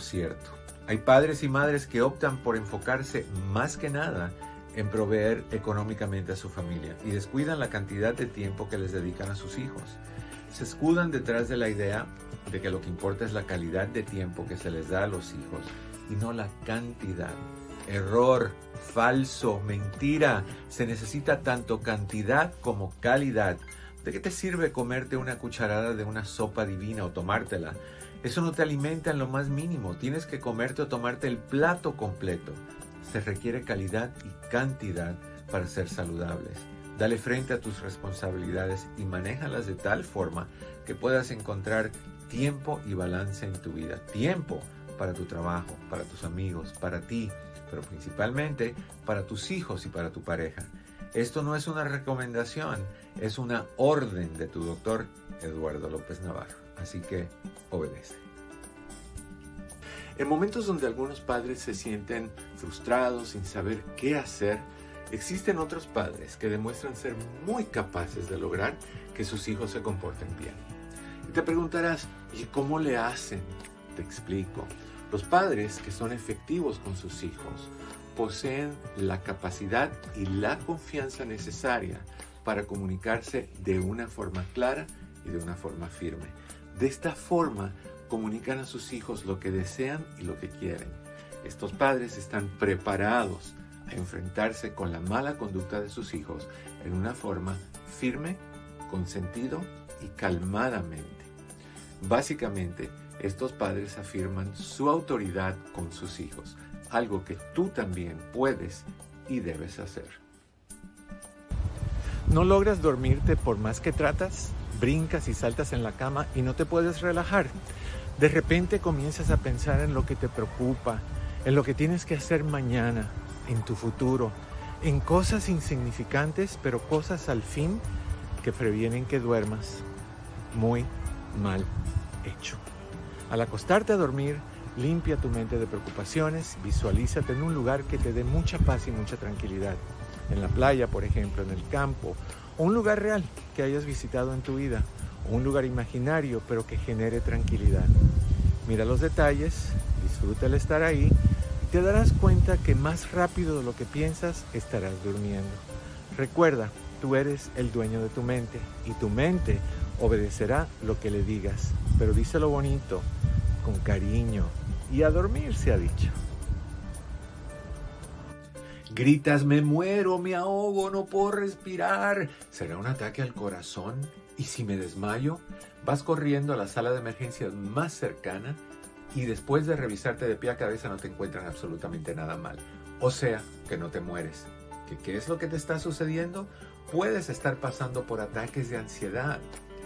cierto. Hay padres y madres que optan por enfocarse más que nada en proveer económicamente a su familia y descuidan la cantidad de tiempo que les dedican a sus hijos. Se escudan detrás de la idea de que lo que importa es la calidad de tiempo que se les da a los hijos y no la cantidad. Error, falso, mentira. Se necesita tanto cantidad como calidad. ¿De qué te sirve comerte una cucharada de una sopa divina o tomártela? Eso no te alimenta en lo más mínimo. Tienes que comerte o tomarte el plato completo. Se requiere calidad y cantidad para ser saludables. Dale frente a tus responsabilidades y manéjalas de tal forma que puedas encontrar tiempo y balance en tu vida. Tiempo para tu trabajo, para tus amigos, para ti, pero principalmente para tus hijos y para tu pareja. Esto no es una recomendación, es una orden de tu doctor Eduardo López Navarro. Así que obedece. En momentos donde algunos padres se sienten frustrados sin saber qué hacer, Existen otros padres que demuestran ser muy capaces de lograr que sus hijos se comporten bien. Y te preguntarás, ¿y cómo le hacen? Te explico. Los padres que son efectivos con sus hijos poseen la capacidad y la confianza necesaria para comunicarse de una forma clara y de una forma firme. De esta forma comunican a sus hijos lo que desean y lo que quieren. Estos padres están preparados a enfrentarse con la mala conducta de sus hijos en una forma firme, con sentido y calmadamente. Básicamente, estos padres afirman su autoridad con sus hijos, algo que tú también puedes y debes hacer. ¿No logras dormirte por más que tratas? Brincas y saltas en la cama y no te puedes relajar. De repente comienzas a pensar en lo que te preocupa, en lo que tienes que hacer mañana, en tu futuro, en cosas insignificantes, pero cosas al fin que previenen que duermas. Muy mal hecho. Al acostarte a dormir, limpia tu mente de preocupaciones, visualízate en un lugar que te dé mucha paz y mucha tranquilidad. En la playa, por ejemplo, en el campo, un lugar real que hayas visitado en tu vida, un lugar imaginario pero que genere tranquilidad. Mira los detalles, disfruta el estar ahí te darás cuenta que más rápido de lo que piensas estarás durmiendo. Recuerda, tú eres el dueño de tu mente y tu mente obedecerá lo que le digas, pero díselo bonito, con cariño y a dormir se ha dicho. Gritas, me muero, me ahogo, no puedo respirar. ¿Será un ataque al corazón? ¿Y si me desmayo? Vas corriendo a la sala de emergencias más cercana y después de revisarte de pie a cabeza no te encuentran absolutamente nada mal. O sea, que no te mueres. ¿Que ¿Qué es lo que te está sucediendo? Puedes estar pasando por ataques de ansiedad.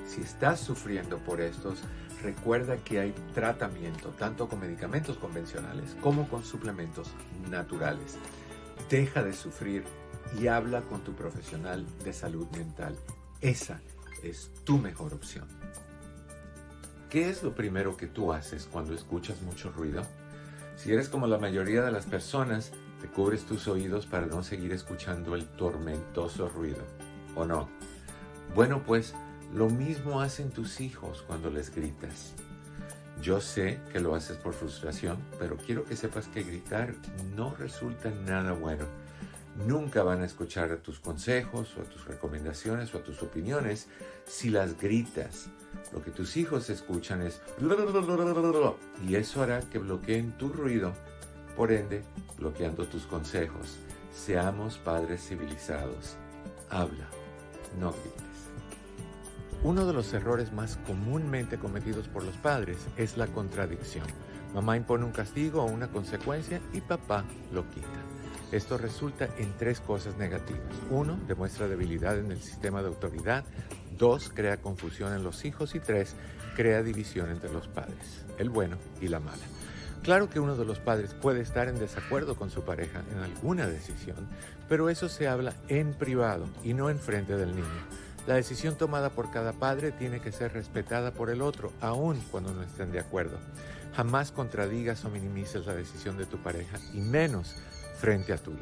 Si estás sufriendo por estos, recuerda que hay tratamiento tanto con medicamentos convencionales como con suplementos naturales. Deja de sufrir y habla con tu profesional de salud mental. Esa es tu mejor opción. ¿Qué es lo primero que tú haces cuando escuchas mucho ruido? Si eres como la mayoría de las personas, te cubres tus oídos para no seguir escuchando el tormentoso ruido, ¿o no? Bueno, pues lo mismo hacen tus hijos cuando les gritas. Yo sé que lo haces por frustración, pero quiero que sepas que gritar no resulta nada bueno. Nunca van a escuchar a tus consejos o a tus recomendaciones o a tus opiniones si las gritas. Lo que tus hijos escuchan es y eso hará que bloqueen tu ruido, por ende bloqueando tus consejos. Seamos padres civilizados. Habla, no grites. Uno de los errores más comúnmente cometidos por los padres es la contradicción. Mamá impone un castigo o una consecuencia y papá lo quita. Esto resulta en tres cosas negativas. Uno, demuestra debilidad en el sistema de autoridad. Dos, crea confusión en los hijos. Y tres, crea división entre los padres, el bueno y la mala. Claro que uno de los padres puede estar en desacuerdo con su pareja en alguna decisión, pero eso se habla en privado y no en frente del niño. La decisión tomada por cada padre tiene que ser respetada por el otro, aun cuando no estén de acuerdo. Jamás contradigas o minimices la decisión de tu pareja y menos frente a tu hijo.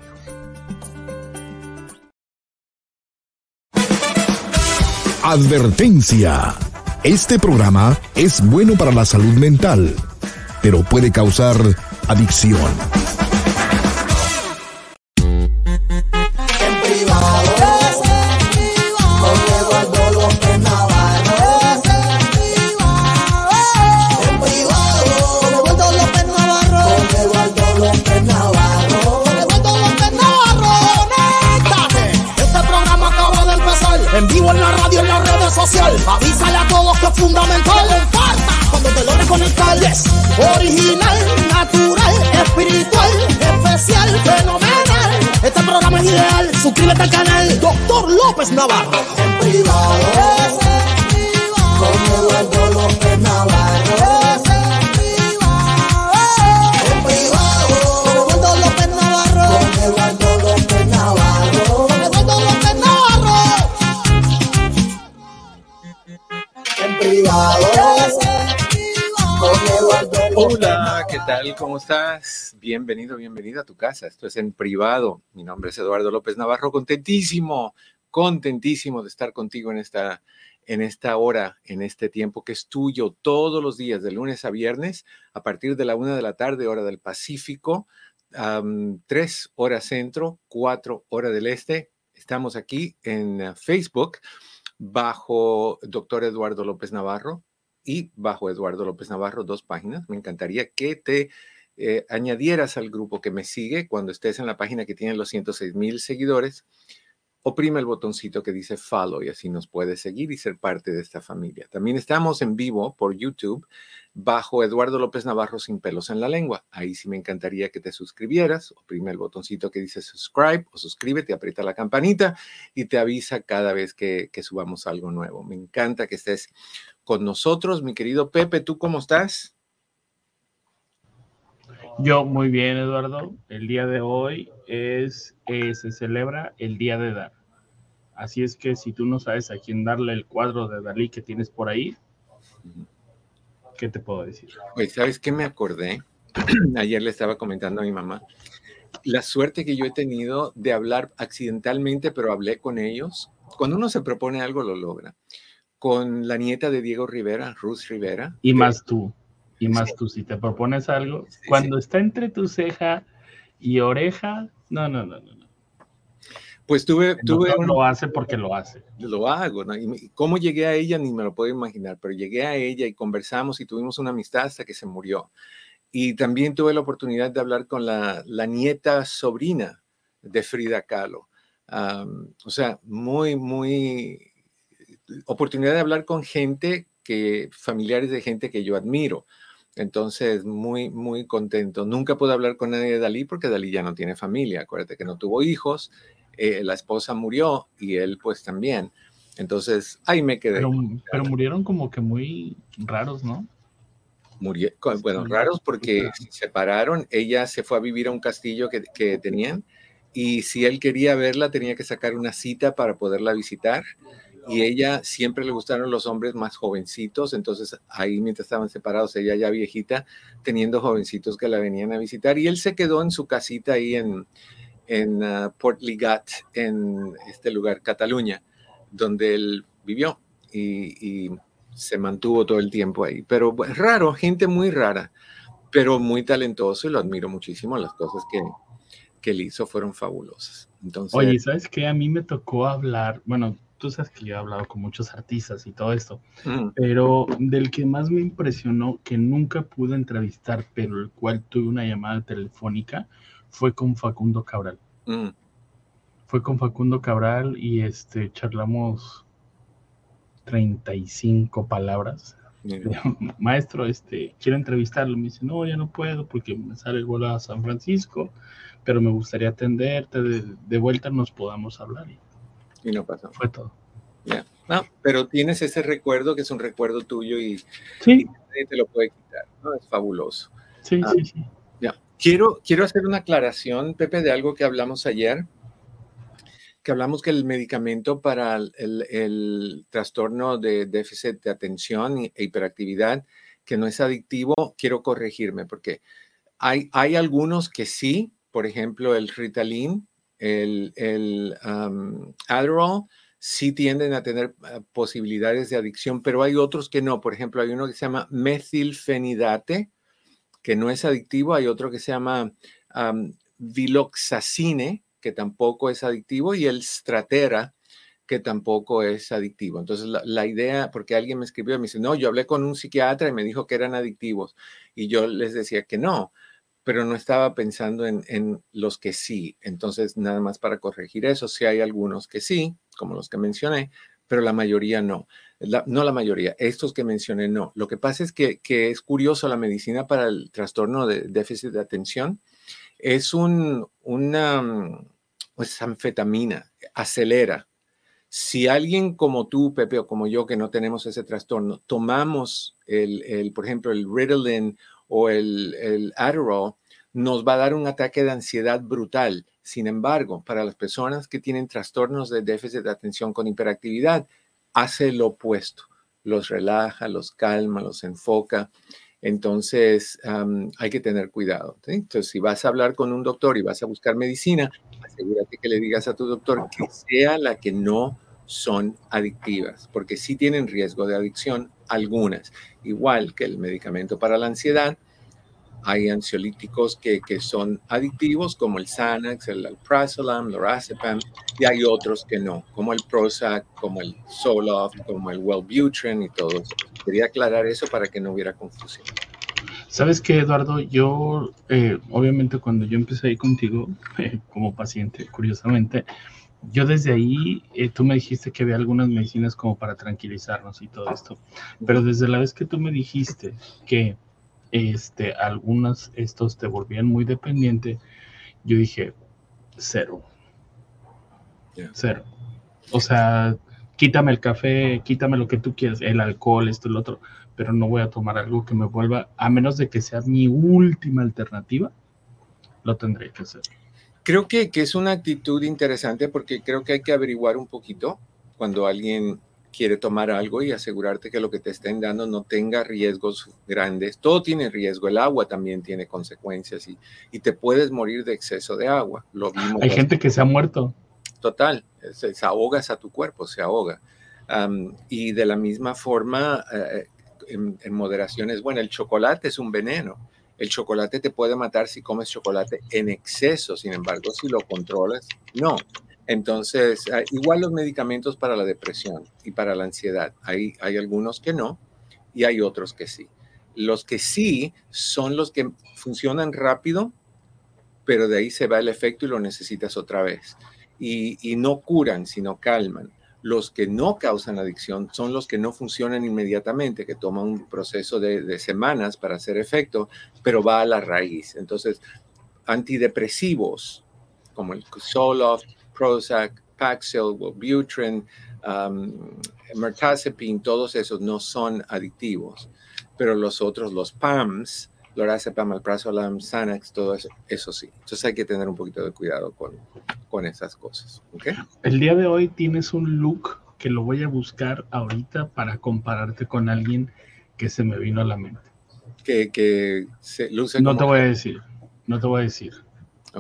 Advertencia. Este programa es bueno para la salud mental pero puede causar adicción. Canal Doctor López Navarro. Tal? ¿Cómo estás? Bienvenido, bienvenida a tu casa. Esto es en privado. Mi nombre es Eduardo López Navarro. Contentísimo, contentísimo de estar contigo en esta, en esta hora, en este tiempo que es tuyo todos los días, de lunes a viernes, a partir de la una de la tarde, hora del Pacífico, tres horas centro, cuatro horas del este. Estamos aquí en Facebook bajo doctor Eduardo López Navarro y bajo Eduardo López Navarro, dos páginas. Me encantaría que te eh, añadieras al grupo que me sigue cuando estés en la página que tiene los 106 mil seguidores. Oprime el botoncito que dice follow y así nos puedes seguir y ser parte de esta familia. También estamos en vivo por YouTube bajo Eduardo López Navarro sin pelos en la lengua. Ahí sí me encantaría que te suscribieras. Oprime el botoncito que dice subscribe o suscríbete, aprieta la campanita y te avisa cada vez que, que subamos algo nuevo. Me encanta que estés con nosotros. Mi querido Pepe, ¿tú cómo estás? Yo muy bien, Eduardo. El día de hoy es, eh, se celebra el Día de Dar. Así es que si tú no sabes a quién darle el cuadro de Dalí que tienes por ahí, ¿qué te puedo decir? Pues, ¿sabes qué me acordé? Ayer le estaba comentando a mi mamá. La suerte que yo he tenido de hablar accidentalmente, pero hablé con ellos. Cuando uno se propone algo, lo logra. Con la nieta de Diego Rivera, Ruth Rivera. Y más tú. Y más tú, si te propones algo, cuando está entre tu ceja y oreja, no, no, no, no. Pues tuve... tuve Lo hace porque lo hace. Lo hago, ¿no? Y cómo llegué a ella ni me lo puedo imaginar, pero llegué a ella y conversamos y tuvimos una amistad hasta que se murió. Y también tuve la oportunidad de hablar con la, la nieta sobrina de Frida Kahlo. o sea, muy, muy... Oportunidad de hablar con gente que, familiares de gente que yo admiro. Entonces, muy, muy contento. Nunca pude hablar con nadie de Dalí porque Dalí ya no tiene familia. Acuérdate que no tuvo hijos, eh, la esposa murió y él pues también. Entonces, ahí me quedé. Pero, murieron como que muy raros, ¿no? Murió, bueno, raros porque se separaron. Ella se fue a vivir a un castillo que, que tenían y si él quería verla tenía que sacar una cita para poderla visitar y ella siempre le gustaron los hombres más jovencitos, entonces ahí mientras estaban separados, ella ya viejita, teniendo jovencitos que la venían a visitar, y él se quedó en su casita ahí en, en uh, Port Ligat, en este lugar, Cataluña, donde él vivió y, se mantuvo todo el tiempo ahí. Pero raro, gente muy rara, pero muy talentoso y lo admiro muchísimo. Las cosas que, que él hizo fueron fabulosas. Entonces, Oye, ¿sabes qué? A mí me tocó hablar, bueno, tú sabes que yo he hablado con muchos artistas y todo esto, mm. pero del que más me impresionó, que nunca pude entrevistar, pero el cual tuve una llamada telefónica, fue con Facundo Cabral. Mm. Fue con Facundo Cabral y este charlamos 35 palabras. Maestro, este, quiero entrevistarlo. Me dice, no, ya no puedo porque me sale el vuelo a San Francisco, pero me gustaría atenderte. De, de vuelta nos podamos hablar. Y no pasó. Fue todo. Ya. No, pero tienes ese recuerdo que es un recuerdo tuyo y, sí. te lo puede quitar, ¿no? Es fabuloso. Sí, ah, sí, sí. Quiero, quiero hacer una aclaración, Pepe, de algo que hablamos ayer, que hablamos que el medicamento para el, el, trastorno de déficit de atención e hiperactividad, que no es adictivo, quiero corregirme, porque hay, hay algunos que sí, por ejemplo, el Ritalin, el, el Adderall sí tienden a tener ah, posibilidades de adicción, pero hay otros que no. Por ejemplo, hay uno que se llama metilfenidate, que no es adictivo. Hay otro que se llama viloxacine, que tampoco es adictivo, y el stratera, que tampoco es adictivo. Entonces, la, idea, porque alguien me escribió y me dice, no, yo hablé con un psiquiatra y me dijo que eran adictivos. Y yo les decía que no, pero no estaba pensando en, los que sí. Entonces, nada más para corregir eso, sí hay algunos que sí, como los que mencioné, pero la mayoría no. No la mayoría, estos que mencioné no. Lo que pasa es que, que es curioso la medicina para el trastorno de déficit de atención es un, una mm, pues, anfetamina, acelera. Si alguien como tú, Pepe, o como yo, que no tenemos ese trastorno, tomamos el, el por ejemplo, el Ritalin o el, el Adderall, nos va a dar un ataque de ansiedad brutal. Sin embargo, para las personas que tienen trastornos de déficit de atención con hiperactividad, hace lo opuesto. Los relaja, los calma, los enfoca. Entonces, hay que tener cuidado. Entonces, si vas a hablar con un doctor y vas a buscar medicina, asegúrate que le digas a tu doctor que sea la que no son adictivas, porque sí tienen riesgo de adicción algunas, igual que el medicamento para la ansiedad, hay ansiolíticos que, que, son adictivos, como el Xanax, el Alprazolam, Lorazepam, y hay otros que no, como el Prozac, como el Zoloft, como el Wellbutrin y todos. Quería aclarar eso para que no hubiera confusión. Sabes que, Eduardo, yo, eh, obviamente, cuando yo empecé ahí contigo, eh, como paciente, curiosamente, yo desde ahí, eh, tú me dijiste que había algunas medicinas como para tranquilizarnos y todo esto, pero desde la vez que tú me dijiste que este, algunos estos te volvían muy dependiente, yo dije, cero. Cero. O sea, quítame el café, quítame lo que tú quieras, el alcohol, esto, el otro, pero no voy a tomar algo que me vuelva, a menos de que sea mi última alternativa, lo tendré que hacer. Creo que, que es una actitud interesante porque creo que hay que averiguar un poquito cuando alguien quiere tomar algo y asegurarte que lo que te estén dando no tenga riesgos grandes. Todo tiene riesgo, el agua también tiene consecuencias y, y te puedes morir de exceso de agua. Lo Hay gente que se ha muerto. Total, se, ahogas a tu cuerpo, se ahoga. y de la misma forma, eh, en, en, moderación es bueno, el chocolate es un veneno. El chocolate te puede matar si comes chocolate en exceso, sin embargo, si lo controlas, no. Entonces, ah, igual los medicamentos para la depresión y para la ansiedad, hay, hay algunos que no y hay otros que sí. Los que sí son los que funcionan rápido, pero de ahí se va el efecto y lo necesitas otra vez. Y, no curan, sino calman. Los que no causan adicción son los que no funcionan inmediatamente, que toman un proceso de, de semanas para hacer efecto, pero va a la raíz. Entonces, antidepresivos como el Zoloft, Prozac, Paxil, Wellbutrin, um, Mirtazapine, todos esos no son adictivos, pero los otros, los PAMs, lorazepam, alprazolam, Xanax, todo eso, eso sí. Entonces hay que tener un poquito de cuidado con, con esas cosas. ¿okay? El día de hoy tienes un look que lo voy a buscar ahorita para compararte con alguien que se me vino a la mente. Que, que se luce No te voy a decir, no te voy a decir.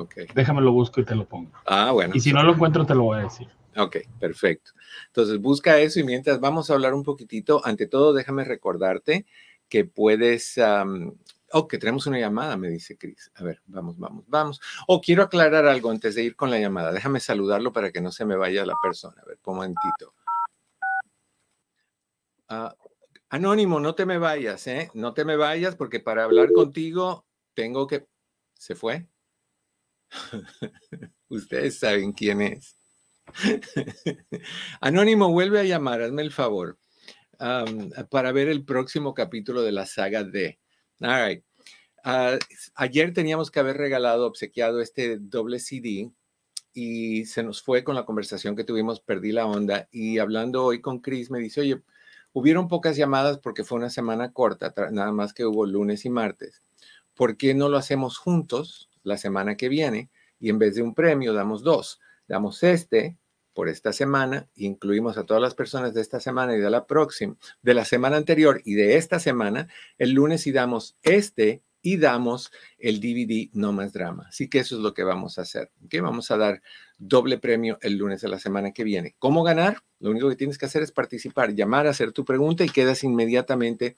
Ok. Déjame lo busco y te lo pongo. Ah, bueno. Y si no lo encuentro, te lo voy a decir. Ok, perfecto. Entonces busca eso y mientras vamos a hablar un poquitito, ante todo déjame recordarte que puedes... oh, que tenemos una llamada, me dice Cris. A ver, vamos, vamos, vamos. Oh, quiero aclarar algo antes de ir con la llamada. Déjame saludarlo para que no se me vaya la persona. A ver, un momentito. Ah, anónimo, no te me vayas, ¿eh? No te me vayas porque para hablar contigo tengo que... ¿Se fue? Ustedes saben quién es. Anónimo, vuelve a llamar, hazme el favor, para ver el próximo capítulo de la saga D. All ah, ayer teníamos que haber regalado, obsequiado este doble CD y se nos fue con la conversación que tuvimos, perdí la onda. Y hablando hoy con Chris, me dice, oye, hubieron pocas llamadas porque fue una semana corta, nada más que hubo lunes y martes. ¿Por qué no lo hacemos juntos? La semana que viene y en vez de un premio damos dos. Damos este por esta semana, incluimos a todas las personas de esta semana y de la próxima, de la semana anterior y de esta semana, el lunes y damos este y damos el DVD No Más Drama. Así que eso es lo que vamos a hacer. ¿okay? Vamos a dar doble premio el lunes de la semana que viene. ¿Cómo ganar? Lo único que tienes que hacer es participar, llamar, hacer tu pregunta y quedas inmediatamente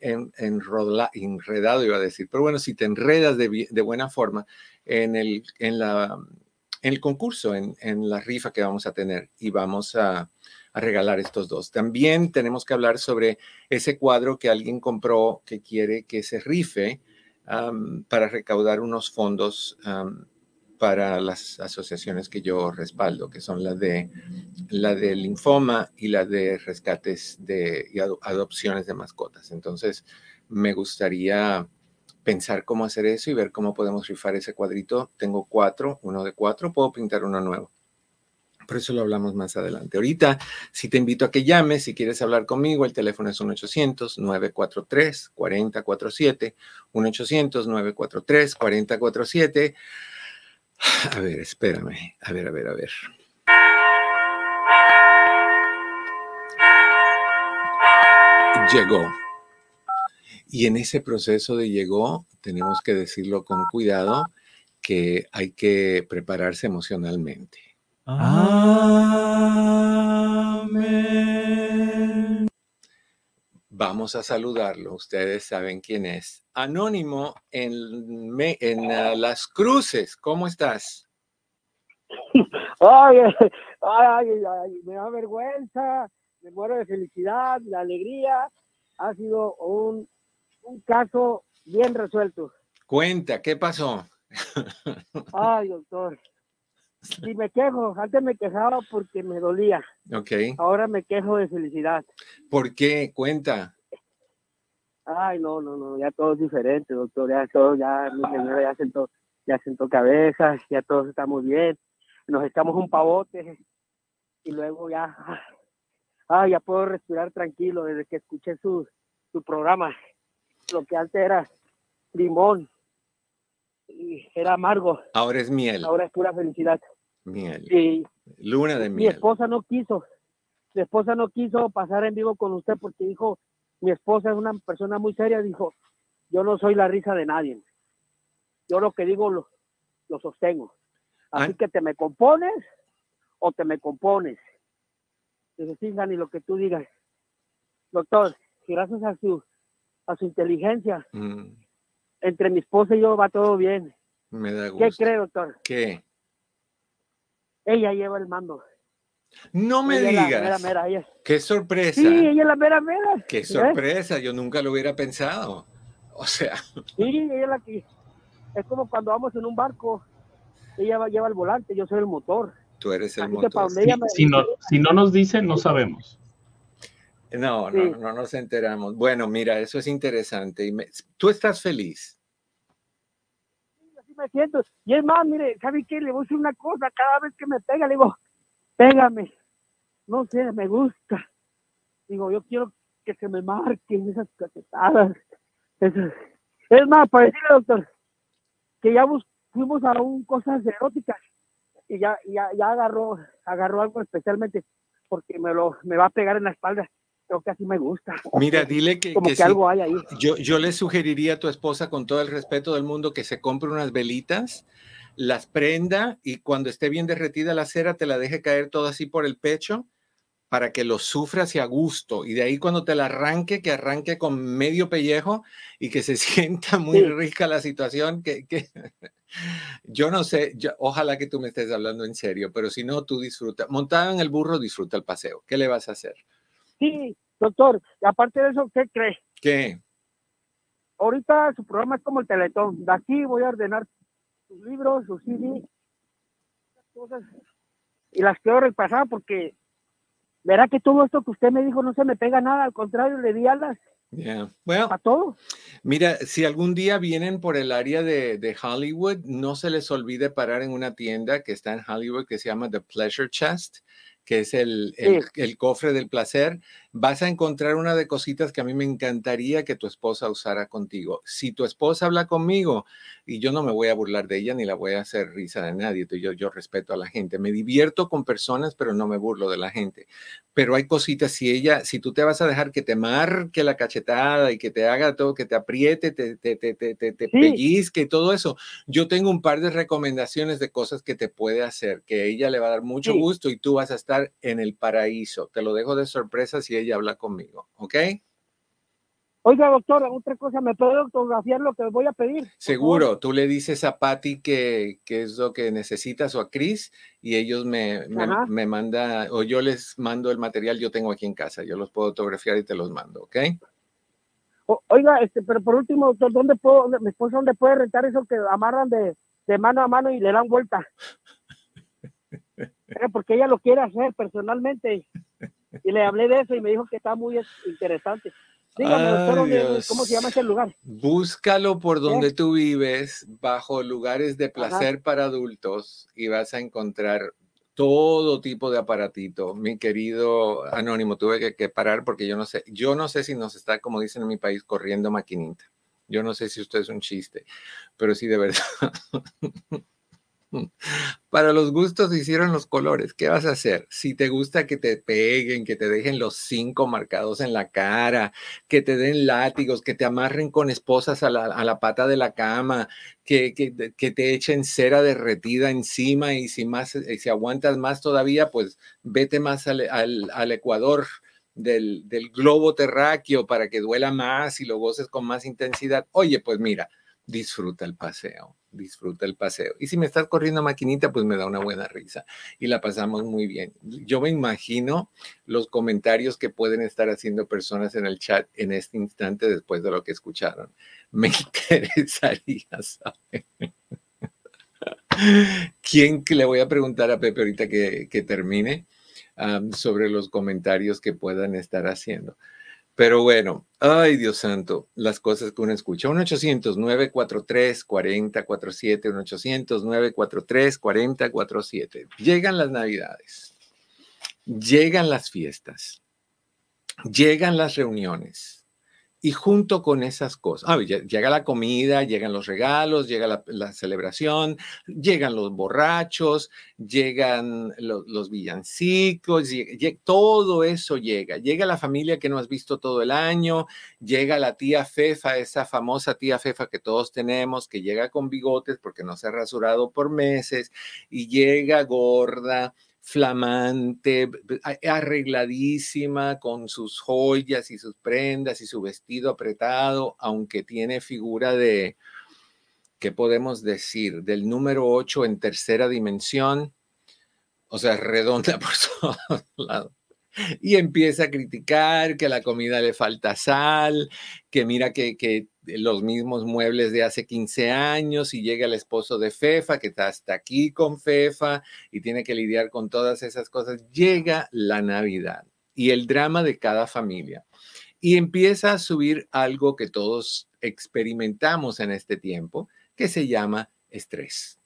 en, enredado, iba a decir, pero bueno, si te enredas de, de buena forma en el, en la, en el concurso, en, en, la rifa que vamos a tener y vamos a, a, regalar estos dos. También tenemos que hablar sobre ese cuadro que alguien compró que quiere que se rife para recaudar unos fondos para las asociaciones que yo respaldo, que son la de la de linfoma y la de rescates de y adopciones de mascotas. Entonces, me gustaría pensar cómo hacer eso y ver cómo podemos rifar ese cuadrito. Tengo cuatro, uno de cuatro, puedo pintar uno nuevo. Por eso lo hablamos más adelante. Ahorita, si te invito a que llames, si quieres hablar conmigo, el teléfono es 1-800-943-4047, 1-800-943-4047. A ver, espérame. A ver, a ver, a ver. Llegó. Y en ese proceso de llegó, tenemos que decirlo con cuidado, que hay que prepararse emocionalmente. Amén. Vamos a saludarlo. Ustedes saben quién es. Anónimo en, en uh, Las Cruces. ¿Cómo estás? Ay, ay, ay, me da vergüenza, me muero de felicidad, de alegría. Ha sido un, un caso bien resuelto. Cuenta, ¿qué pasó? Ay, doctor. Si me quejo, antes me quejaba porque me dolía. Ok. Ahora me quejo de felicidad. ¿Por qué? Cuenta. Ay, no, no, no, ya todo es diferente, doctor. Ya todo, ya mi señora ya sentó, ya sentó cabezas, ya todos estamos bien. Nos echamos un pavote y luego ya, ay, ya puedo respirar tranquilo desde que escuché su, su programa. Lo que antes era limón, era amargo. Ahora es miel. Ahora es pura felicidad. Miel. Y Luna de miel. Mi esposa no quiso. Mi esposa no quiso pasar en vivo con usted porque dijo, mi esposa es una persona muy seria, dijo, yo no soy la risa de nadie. Yo lo que digo lo, lo sostengo. Así que te me compones o te me compones. Dice, sí, Dani, lo que tú digas. Doctor, gracias a su, a su inteligencia, mm entre mi esposa y yo va todo bien. Me da gusto. ¿Qué cree, doctor? ¿Qué? Ella lleva el mando. No me digas. Qué sorpresa. Sí, ella es la mera mera. Qué sorpresa, yo nunca lo hubiera pensado. O sea. Sí, ella es la que. Es como cuando vamos en un barco, ella lleva el volante, yo soy el motor. Tú eres el motor. si, no, si no nos dice, no sabemos. No, no, no nos enteramos. Bueno, mira, eso es interesante. Y ¿Tú estás feliz? Sí, así me siento. Y es más, mire, ¿sabe qué? Le voy a decir una cosa. Cada vez que me pega, le digo, pégame. No sé, me gusta. Digo, yo quiero que se me marquen esas cachetadas. Es más, para decirle, doctor, que ya fuimos a un cosas eróticas y ya, ya, ya agarró, agarró algo especialmente porque me lo me va a pegar en la espalda creo que así me gusta. Mira, dile que, Como que, algo hay ahí. Yo, yo le sugeriría a tu esposa, con todo el respeto del mundo, que se compre unas velitas, las prenda y cuando esté bien derretida la cera, te la deje caer todo así por el pecho para que lo sufras y a gusto. Y de ahí cuando te la arranque, que arranque con medio pellejo y que se sienta muy rica la situación. Que, que yo no sé, ojalá que tú me estés hablando en serio, pero si no, tú disfruta. Montado en el burro, disfruta el paseo. ¿Qué le vas a hacer? Sí, doctor, y aparte de eso, ¿qué cree? ¿Qué? Ahorita su programa es como el Teletón. De aquí voy a ordenar sus libros, sus CD, cosas, y las quiero repasar porque verá que todo esto que usted me dijo no se me pega nada, al contrario, le di alas. Yeah. Bueno, a todo. Mira, si algún día vienen por el área de, de, Hollywood, no se les olvide parar en una tienda que está en Hollywood que se llama The Pleasure Chest que es el, el, cofre del placer, vas a encontrar una de cositas que a mí me encantaría que tu esposa usara contigo. Si tu esposa habla conmigo, y yo no me voy a burlar de ella ni la voy a hacer risa de nadie, yo, yo respeto a la gente, me divierto con personas, pero no me burlo de la gente. Pero hay cositas, si ella, si tú te vas a dejar que te marque la cachetada y que te haga todo, que te apriete, te, te, te, te, te pellizque y todo eso, yo tengo un par de recomendaciones de cosas que te puede hacer, que ella le va a dar mucho gusto y tú vas a estar en el paraíso. Te lo dejo de sorpresa si ella habla conmigo, ¿ok? Oiga, doctor, otra cosa, ¿me puede autografiar lo que voy a pedir? Seguro, tú le dices a Patty que, que, es lo que necesitas o a Chris y ellos me, me, me mandan, o yo les mando el material, yo tengo aquí en casa, yo los puedo autografiar y te los mando, ¿ok? oiga, este, pero por último, doctor, ¿dónde puedo, mi esposa, dónde puede rentar eso que amarran de, de mano a mano y le dan vuelta? Eh, porque ella lo quiere hacer personalmente y le hablé de eso y me dijo que está muy interesante. Dígame, ¿cómo se llama ese lugar? Búscalo por donde tú vives, bajo lugares de placer para adultos, y vas a encontrar todo tipo de aparatito. Mi querido Anónimo, tuve que, parar porque yo no sé, yo no sé si nos está, como dicen en mi país, corriendo maquinita. Yo no sé si usted es un chiste, pero sí de verdad. Para los gustos hicieron los colores. ¿Qué vas a hacer? Si te gusta que te peguen, que te dejen los cinco marcados en la cara, que te den látigos, que te amarren con esposas a la, pata de la cama, que, que, te echen cera derretida encima y si, más, eh, si aguantas más todavía, pues vete más al, al, ecuador. Del, del globo terráqueo para que duela más y lo goces con más intensidad. Oye, pues mira, disfruta el paseo disfruta el paseo. Y si me estás corriendo maquinita, pues me da una buena risa y la pasamos muy bien. Yo me imagino los comentarios que pueden estar haciendo personas en el chat en este instante después de lo que escucharon. Me interesaría saber. ¿Quién le voy a preguntar a Pepe ahorita que, termine sobre los comentarios que puedan estar haciendo? Pero bueno, ay Dios santo, las cosas que uno escucha. 1-800-943-4047, 1-800-943-4047. Llegan las navidades, llegan las fiestas, llegan las reuniones y junto con esas cosas, ah, llega la comida, llegan los regalos, llega la, celebración, llegan los borrachos, llegan los, villancicos, todo eso llega. Llega la familia que no has visto todo el año, llega la tía Fefa, esa famosa tía Fefa que todos tenemos, que llega con bigotes porque no se ha rasurado por meses y llega gorda flamante, arregladísima, con sus joyas y sus prendas y su vestido apretado, aunque tiene figura de, ¿qué podemos decir? Del número 8 en tercera dimensión, o sea, redonda por todos lados y empieza a criticar que la comida le falta sal, que mira que, que, los mismos muebles de hace 15 años y llega el esposo de Fefa que está hasta aquí con Fefa y tiene que lidiar con todas esas cosas. Llega la Navidad y el drama de cada familia y empieza a subir algo que todos experimentamos en este tiempo que se llama estrés.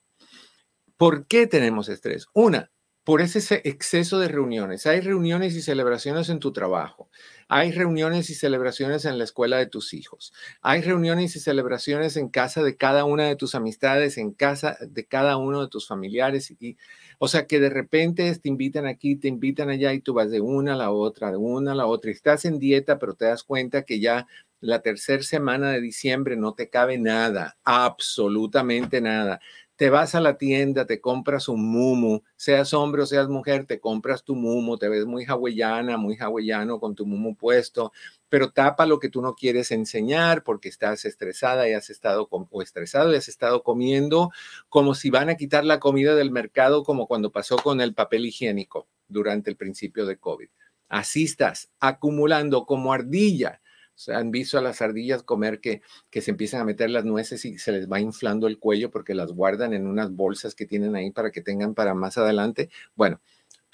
¿Por qué tenemos estrés? Una, por ese exceso de reuniones. Hay reuniones y celebraciones en tu trabajo. Hay reuniones y celebraciones en la escuela de tus hijos. Hay reuniones y celebraciones en casa de cada una de tus amistades, en casa de cada uno de tus familiares. Y, o sea, que de repente te invitan aquí, te invitan allá y tú vas de una a la otra, de una a la otra. Estás en dieta, pero te das cuenta que ya la tercera semana de diciembre no te cabe nada, absolutamente nada te vas a la tienda, te compras un mumu, seas hombre o seas mujer, te compras tu mumu, te ves muy hawaiana, muy hawaiano con tu mumu puesto, pero tapa lo que tú no quieres enseñar porque estás estresada y has estado o estresado y has estado comiendo como si van a quitar la comida del mercado como cuando pasó con el papel higiénico durante el principio de COVID. Así estás acumulando como ardilla han visto a las ardillas comer que, que se empiezan a meter las nueces y se les va inflando el cuello porque las guardan en unas bolsas que tienen ahí para que tengan para más adelante. Bueno,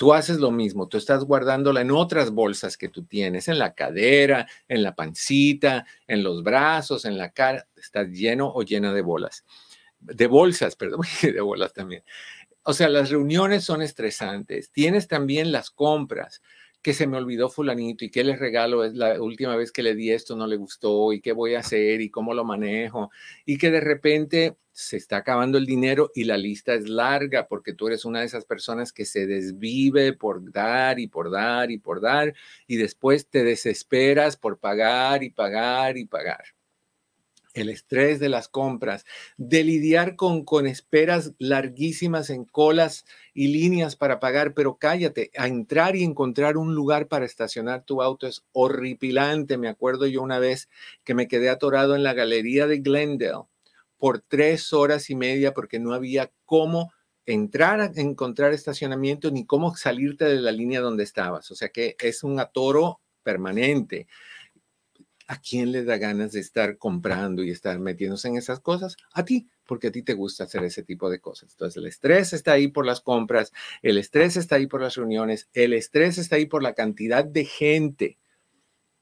tú haces lo mismo, tú estás guardándola en otras bolsas que tú tienes, en la cadera, en la pancita, en los brazos, en la cara, estás lleno o llena de bolas, de bolsas, perdón, de bolas también. O sea, las reuniones son estresantes, tienes también las compras que se me olvidó fulanito y qué les regalo, es la última vez que le di esto no le gustó y qué voy a hacer y cómo lo manejo y que de repente se está acabando el dinero y la lista es larga porque tú eres una de esas personas que se desvive por dar y por dar y por dar y después te desesperas por pagar y pagar y pagar. El estrés de las compras, de lidiar con, con esperas larguísimas en colas y líneas para pagar, pero cállate, a entrar y encontrar un lugar para estacionar tu auto es horripilante. Me acuerdo yo una vez que me quedé atorado en la galería de Glendale por tres horas y media porque no había cómo entrar a encontrar estacionamiento ni cómo salirte de la línea donde estabas. O sea que es un atoro permanente. ¿A quién le da ganas de estar comprando y estar metiéndose en esas cosas? A ti, porque a ti te gusta hacer ese tipo de cosas. Entonces, el estrés está ahí por las compras, el estrés está ahí por las reuniones, el estrés está ahí por la cantidad de gente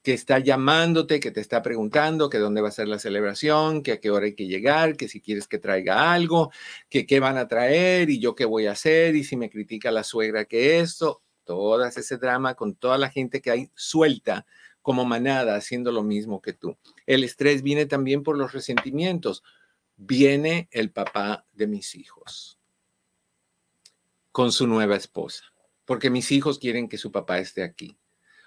que está llamándote, que te está preguntando que dónde va a ser la celebración, que a qué hora hay que llegar, que si quieres que traiga algo, que qué van a traer y yo qué voy a hacer y si me critica la suegra que esto, todas ese drama con toda la gente que hay suelta como manada haciendo lo mismo que tú. El estrés viene también por los resentimientos. Viene el papá de mis hijos con su nueva esposa, porque mis hijos quieren que su papá esté aquí.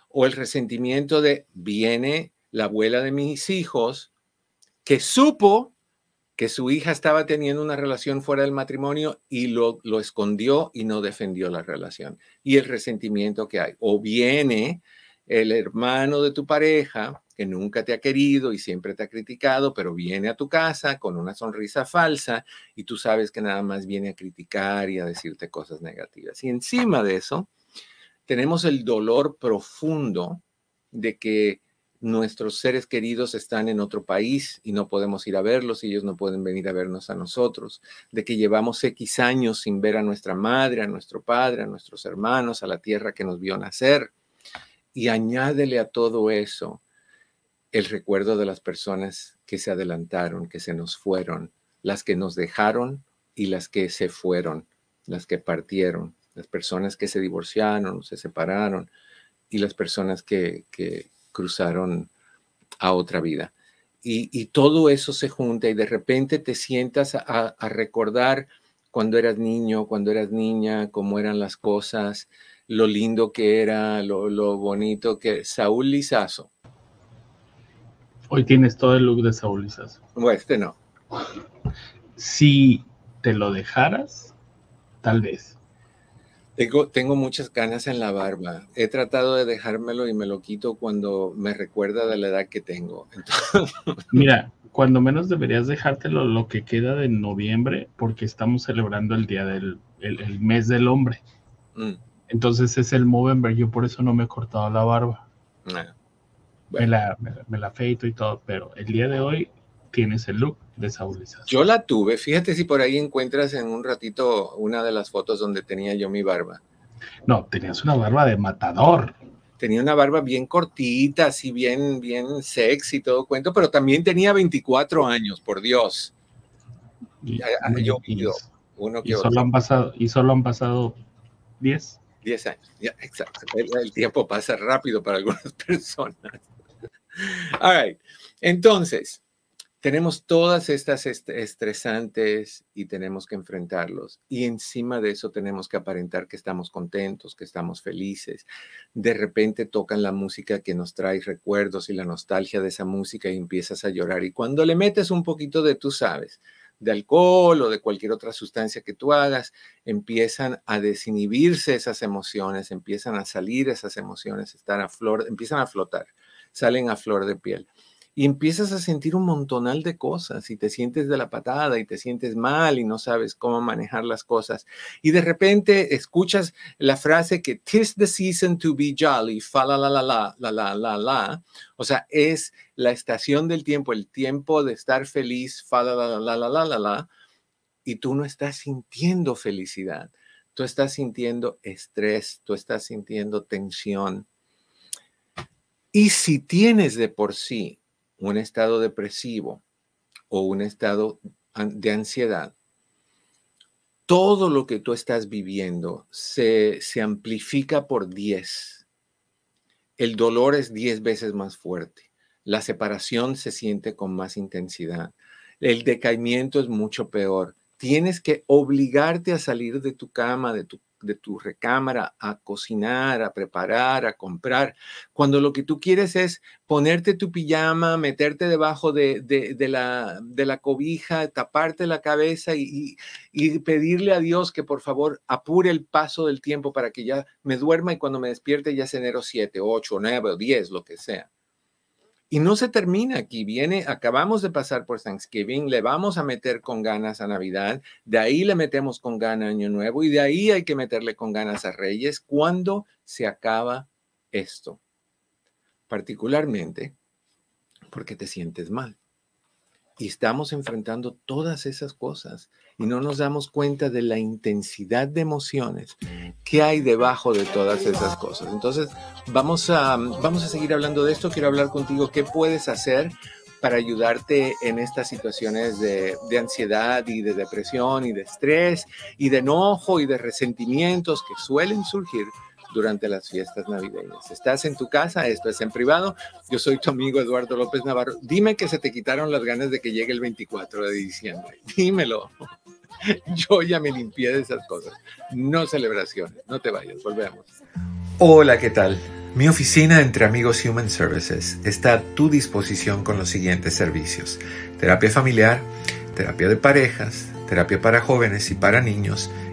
O el resentimiento de viene la abuela de mis hijos que supo que su hija estaba teniendo una relación fuera del matrimonio y lo, lo escondió y no defendió la relación. Y el resentimiento que hay. O viene el hermano de tu pareja que nunca te ha querido y siempre te ha criticado, pero viene a tu casa con una sonrisa falsa y tú sabes que nada más viene a criticar y a decirte cosas negativas. Y encima de eso, tenemos el dolor profundo de que nuestros seres queridos están en otro país y no podemos ir a verlos y ellos no pueden venir a vernos a nosotros, de que llevamos X años sin ver a nuestra madre, a nuestro padre, a nuestros hermanos, a la tierra que nos vio nacer y añádele a todo eso el recuerdo de las personas que se adelantaron, que se nos fueron, las que nos dejaron y las que se fueron, las que partieron, las personas que se divorciaron, se separaron y las personas que, cruzaron a otra vida. Y, todo eso se junta y de repente te sientas a, a recordar cuando eras niño, cuando eras niña, cómo eran las cosas, lo lindo que era, lo, bonito que Saúl Lizazo. Hoy tienes todo el look de Saúl Lizazo. Bueno, este no. Si te lo dejaras, tal vez. Tengo, tengo muchas canas en la barba. He tratado de dejármelo y me lo quito cuando me recuerda de la edad que tengo. Mira, cuando menos deberías dejártelo lo que queda de noviembre, porque estamos celebrando el día del el, mes del hombre. Mm. Entonces es el Movember, yo por eso no me he cortado la barba. Ah, me, la, me, la, afeito y todo, pero el día de hoy tienes el look de Saúl Yo la tuve, fíjate si por ahí encuentras en un ratito una de las fotos donde tenía yo mi barba. No, tenías una barba de matador. Tenía una barba bien cortita, así bien, bien sexy, todo cuento, pero también tenía 24 años, por Dios. Y, uno que solo han pasado, y solo han pasado 10. 10 años, ya, exacto. El, tiempo pasa rápido para algunas personas. All right. Entonces, tenemos todas estas estresantes y tenemos que enfrentarlos. Y encima de eso tenemos que aparentar que estamos contentos, que estamos felices. De repente tocan la música que nos trae recuerdos y la nostalgia de esa música y empiezas a llorar. Y cuando le metes un poquito de tú sabes, de alcohol o de cualquier otra sustancia que tú hagas, empiezan a desinhibirse esas emociones, empiezan a salir esas emociones, están a flor, empiezan a flotar, salen a flor de piel y empiezas a sentir un montonal de cosas y te sientes de la patada y te sientes mal y no sabes cómo manejar las cosas. Y de repente escuchas la frase que tis the season to be jolly, fa la la la la la la la la. O sea, es la estación del tiempo, el tiempo de estar feliz, fa la la la la la la la. Y tú no estás sintiendo felicidad. Tú estás sintiendo estrés, tú estás sintiendo tensión. Y si tienes de por sí un estado depresivo o un estado de ansiedad, todo lo que tú estás viviendo se, amplifica por 10. El dolor es 10 veces más fuerte. La separación se siente con más intensidad. El decaimiento es mucho peor. Tienes que obligarte a salir de tu cama, de tu de tu recámara a cocinar, a preparar, a comprar, cuando lo que tú quieres es ponerte tu pijama, meterte debajo de, la, de la, cobija, taparte la cabeza y, y, pedirle a Dios que por favor apure el paso del tiempo para que ya me duerma y cuando me despierte ya es enero 7, 8, 9 o 10, lo que sea. Y no se termina aquí, viene, acabamos de pasar por Thanksgiving, le vamos a meter con ganas a Navidad, de ahí le metemos con ganas a Año Nuevo y de ahí hay que meterle con ganas a Reyes. ¿Cuándo se acaba esto? Particularmente porque te sientes mal. Y estamos enfrentando todas esas cosas y no nos damos cuenta de la intensidad de emociones que hay debajo de todas esas cosas. Entonces, vamos a, vamos a seguir hablando de esto. Quiero hablar contigo qué puedes hacer para ayudarte en estas situaciones de, de, ansiedad y de depresión y de estrés y de enojo y de resentimientos que suelen surgir durante las fiestas navideñas. Estás en tu casa, esto es en privado. Yo soy tu amigo Eduardo López Navarro. Dime que se te quitaron las ganas de que llegue el 24 de diciembre. Dímelo. Yo ya me limpié de esas cosas. No celebraciones. No te vayas. Volvemos. Hola, ¿qué tal? Mi oficina entre amigos Human Services está a tu disposición con los siguientes servicios. Terapia familiar, terapia de parejas, terapia para jóvenes y para niños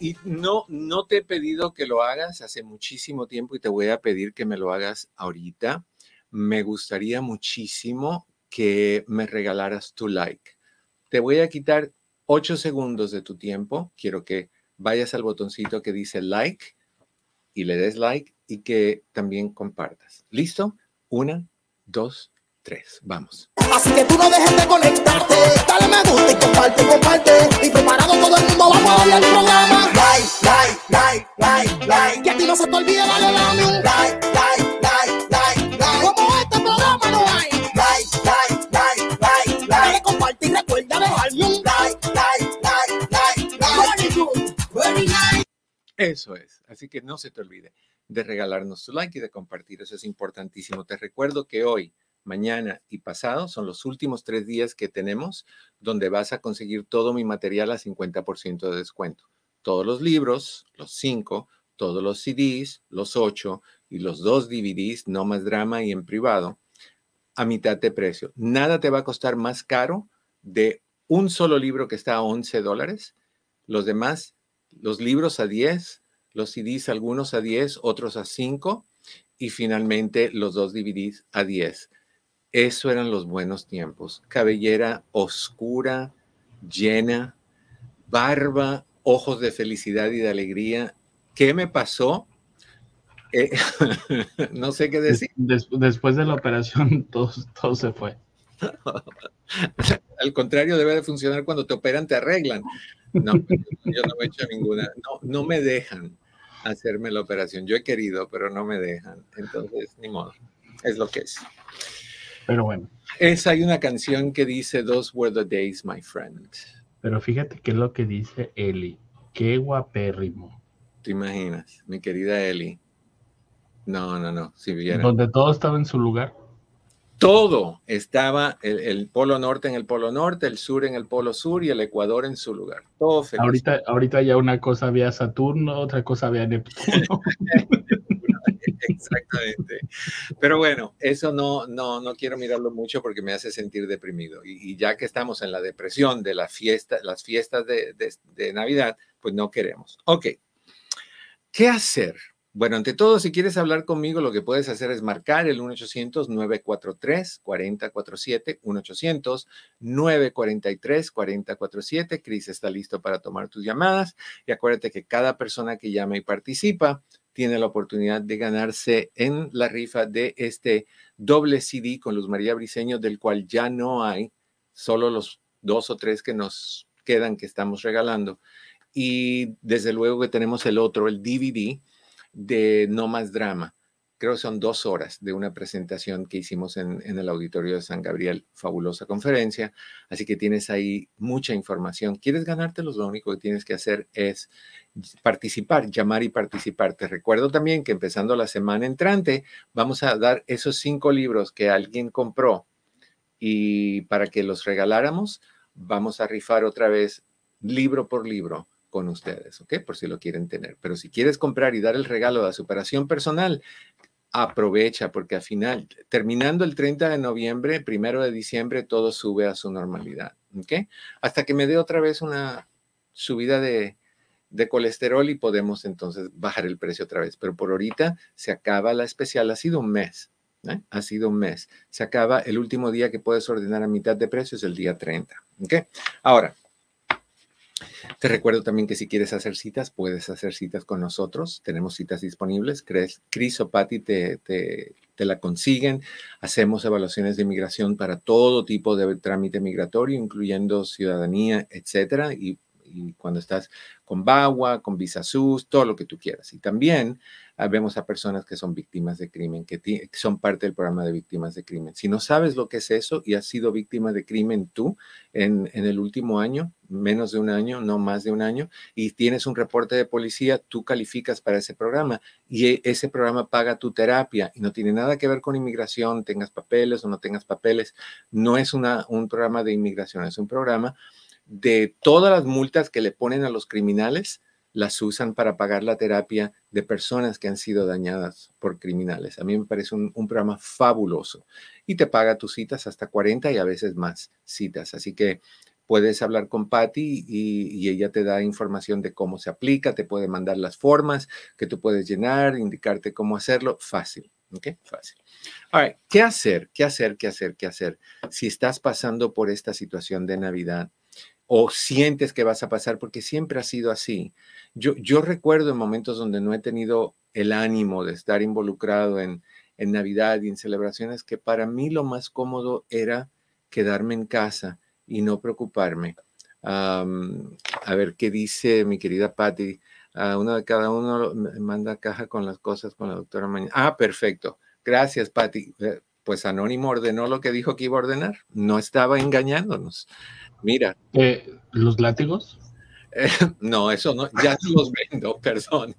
Y no, no te he pedido que lo hagas hace muchísimo tiempo y te voy a pedir que me lo hagas ahorita. Me gustaría muchísimo que me regalaras tu like. Te voy a quitar ocho segundos de tu tiempo. Quiero que vayas al botoncito que dice like y le des like y que también compartas. ¿Listo? Una, dos, tres. Vamos. Así que tú no dejes de conectarte. Dale me gusta y comparte, comparte. Y preparado todo el mundo, vamos a darle al programa. Like, like, like, like, like. Que a ti no se te olvide darle dame un like, like, like, like, like. Como este programa no hay. Like, like, like, like, like. Dale comparte y recuerda dejarme un like, like, like, like, like. Very good, very nice. Eso es. Así que no se te olvide de regalarnos tu like y de compartir. Eso es importantísimo. Te recuerdo que hoy mañana y pasado son los últimos tres días que tenemos donde vas a conseguir todo mi material a 50% de descuento. Todos los libros, los cinco, todos los CDs, los ocho y los dos DVDs, no más drama y en privado, a mitad de precio. Nada te va a costar más caro de un solo libro que está a 11 dólares. Los demás, los libros a 10, los CDs algunos a 10, otros a 5 y finalmente los dos DVDs a 10. Eso eran los buenos tiempos. Cabellera oscura, llena, barba, ojos de felicidad y de alegría. ¿Qué me pasó? Eh, no sé qué decir. después de la operación, todo, todo se fue. Al contrario, debe de funcionar cuando te operan, te arreglan. No, yo no he hecho ninguna. No, no me dejan hacerme la operación. Yo he querido, pero no me dejan. Entonces, ni modo. Es lo que es. Pero bueno. Es, hay una canción que dice, Those were the days, my friend. Pero fíjate qué es lo que dice Eli. Qué guapérrimo. ¿Te imaginas, mi querida Eli? No, no, no. Si Donde todo estaba en su lugar. Todo estaba, el, polo norte en el polo norte, el sur en el polo sur y el ecuador en su lugar. Todo feliz. Ahorita, ahorita ya una cosa había Saturno, otra cosa había Neptuno. Exactamente. Pero bueno, eso no, no, no quiero mirarlo mucho porque me hace sentir deprimido. Y, ya que estamos en la depresión de la fiesta, las fiestas de, de, Navidad, pues no queremos. Ok. ¿Qué hacer Bueno, ante todo, si quieres hablar conmigo, lo que puedes hacer es marcar el 1-800-943-4047, 1-800-943-4047. Cris está listo para tomar tus llamadas y acuérdate que cada persona que llama y participa tiene la oportunidad de ganarse en la rifa de este doble CD con Luz María Briseño, del cual ya no hay, solo los dos o tres que nos quedan que estamos regalando. Y desde luego que tenemos el otro, el DVD de No Más Drama. Creo que son dos horas de una presentación que hicimos en, el auditorio de San Gabriel. Fabulosa conferencia. Así que tienes ahí mucha información. ¿Quieres ganártelos? Lo único que tienes que hacer es participar, llamar y participar. Te recuerdo también que empezando la semana entrante vamos a dar esos cinco libros que alguien compró y para que los regaláramos, vamos a rifar otra vez libro por libro con ustedes, ¿ok? Por si lo quieren tener. Pero si quieres comprar y dar el regalo de superación personal, aprovecha porque al final, terminando el 30 de noviembre, primero de diciembre, todo sube a su normalidad, ¿ok? Hasta que me dé otra vez una subida de, de colesterol y podemos entonces bajar el precio otra vez. Pero por ahorita se acaba la especial, ha sido un mes, ¿eh? ha sido un mes. Se acaba el último día que puedes ordenar a mitad de precio, es el día 30, ¿ok? Ahora, te recuerdo también que si quieres hacer citas, puedes hacer citas con nosotros. Tenemos citas disponibles. Cris o Patti te, te, te, la consiguen. Hacemos evaluaciones de inmigración para todo tipo de trámite migratorio, incluyendo ciudadanía, etcétera. Y, y cuando estás con BAWA, con Visa SUS, todo lo que tú quieras. Y también vemos a personas que son víctimas de crimen, que, son parte del programa de víctimas de crimen. Si no sabes lo que es eso y has sido víctima de crimen tú en, en, el último año, menos de un año, no más de un año, y tienes un reporte de policía, tú calificas para ese programa y e, ese programa paga tu terapia y no tiene nada que ver con inmigración, tengas papeles o no tengas papeles. No es una, un programa de inmigración, es un programa de todas las multas que le ponen a los criminales las usan para pagar la terapia de personas que han sido dañadas por criminales. A mí me parece un, programa fabuloso y te paga tus citas hasta 40 y a veces más citas. Así que puedes hablar con Patty y, ella te da información de cómo se aplica, te puede mandar las formas que tú puedes llenar, indicarte cómo hacerlo. Fácil. ¿Ok? Fácil. Ahora, ¿qué hacer? ¿Qué hacer? ¿Qué hacer? ¿Qué hacer? Si estás pasando por esta situación de Navidad, o sientes que vas a pasar, porque siempre ha sido así. Yo, recuerdo en momentos donde no he tenido el ánimo de estar involucrado en, en Navidad y en celebraciones, que para mí lo más cómodo era quedarme en casa y no preocuparme. a ver qué dice mi querida Patty. Uh, uno de cada uno manda caja con las cosas con la doctora mañana. Ah, perfecto. Gracias, Patty. Pues Anónimo ordenó lo que dijo que iba a ordenar. No estaba engañándonos. Mira. Eh, ¿Los látigos? Eh, no, eso no, ya los vendo, perdón.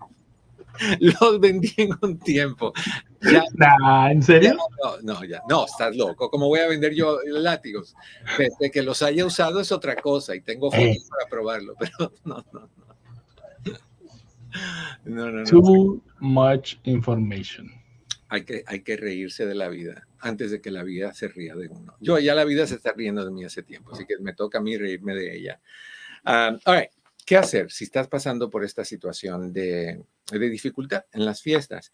Los vendí en un tiempo. ¿En serio? no, no, ya, no, estás loco. ¿Cómo voy a vender yo látigos? De que los haya usado es otra cosa y tengo fotos eh. para probarlo, pero no, no, no. No, no, no. Too much information. Hay que, hay que reírse de la vida antes de que la vida se ría de uno. Yo ya la vida se está riendo de mí hace tiempo, así que me toca a mí reírme de ella. Um, ¿qué hacer si estás pasando por esta situación de, de dificultad en las fiestas?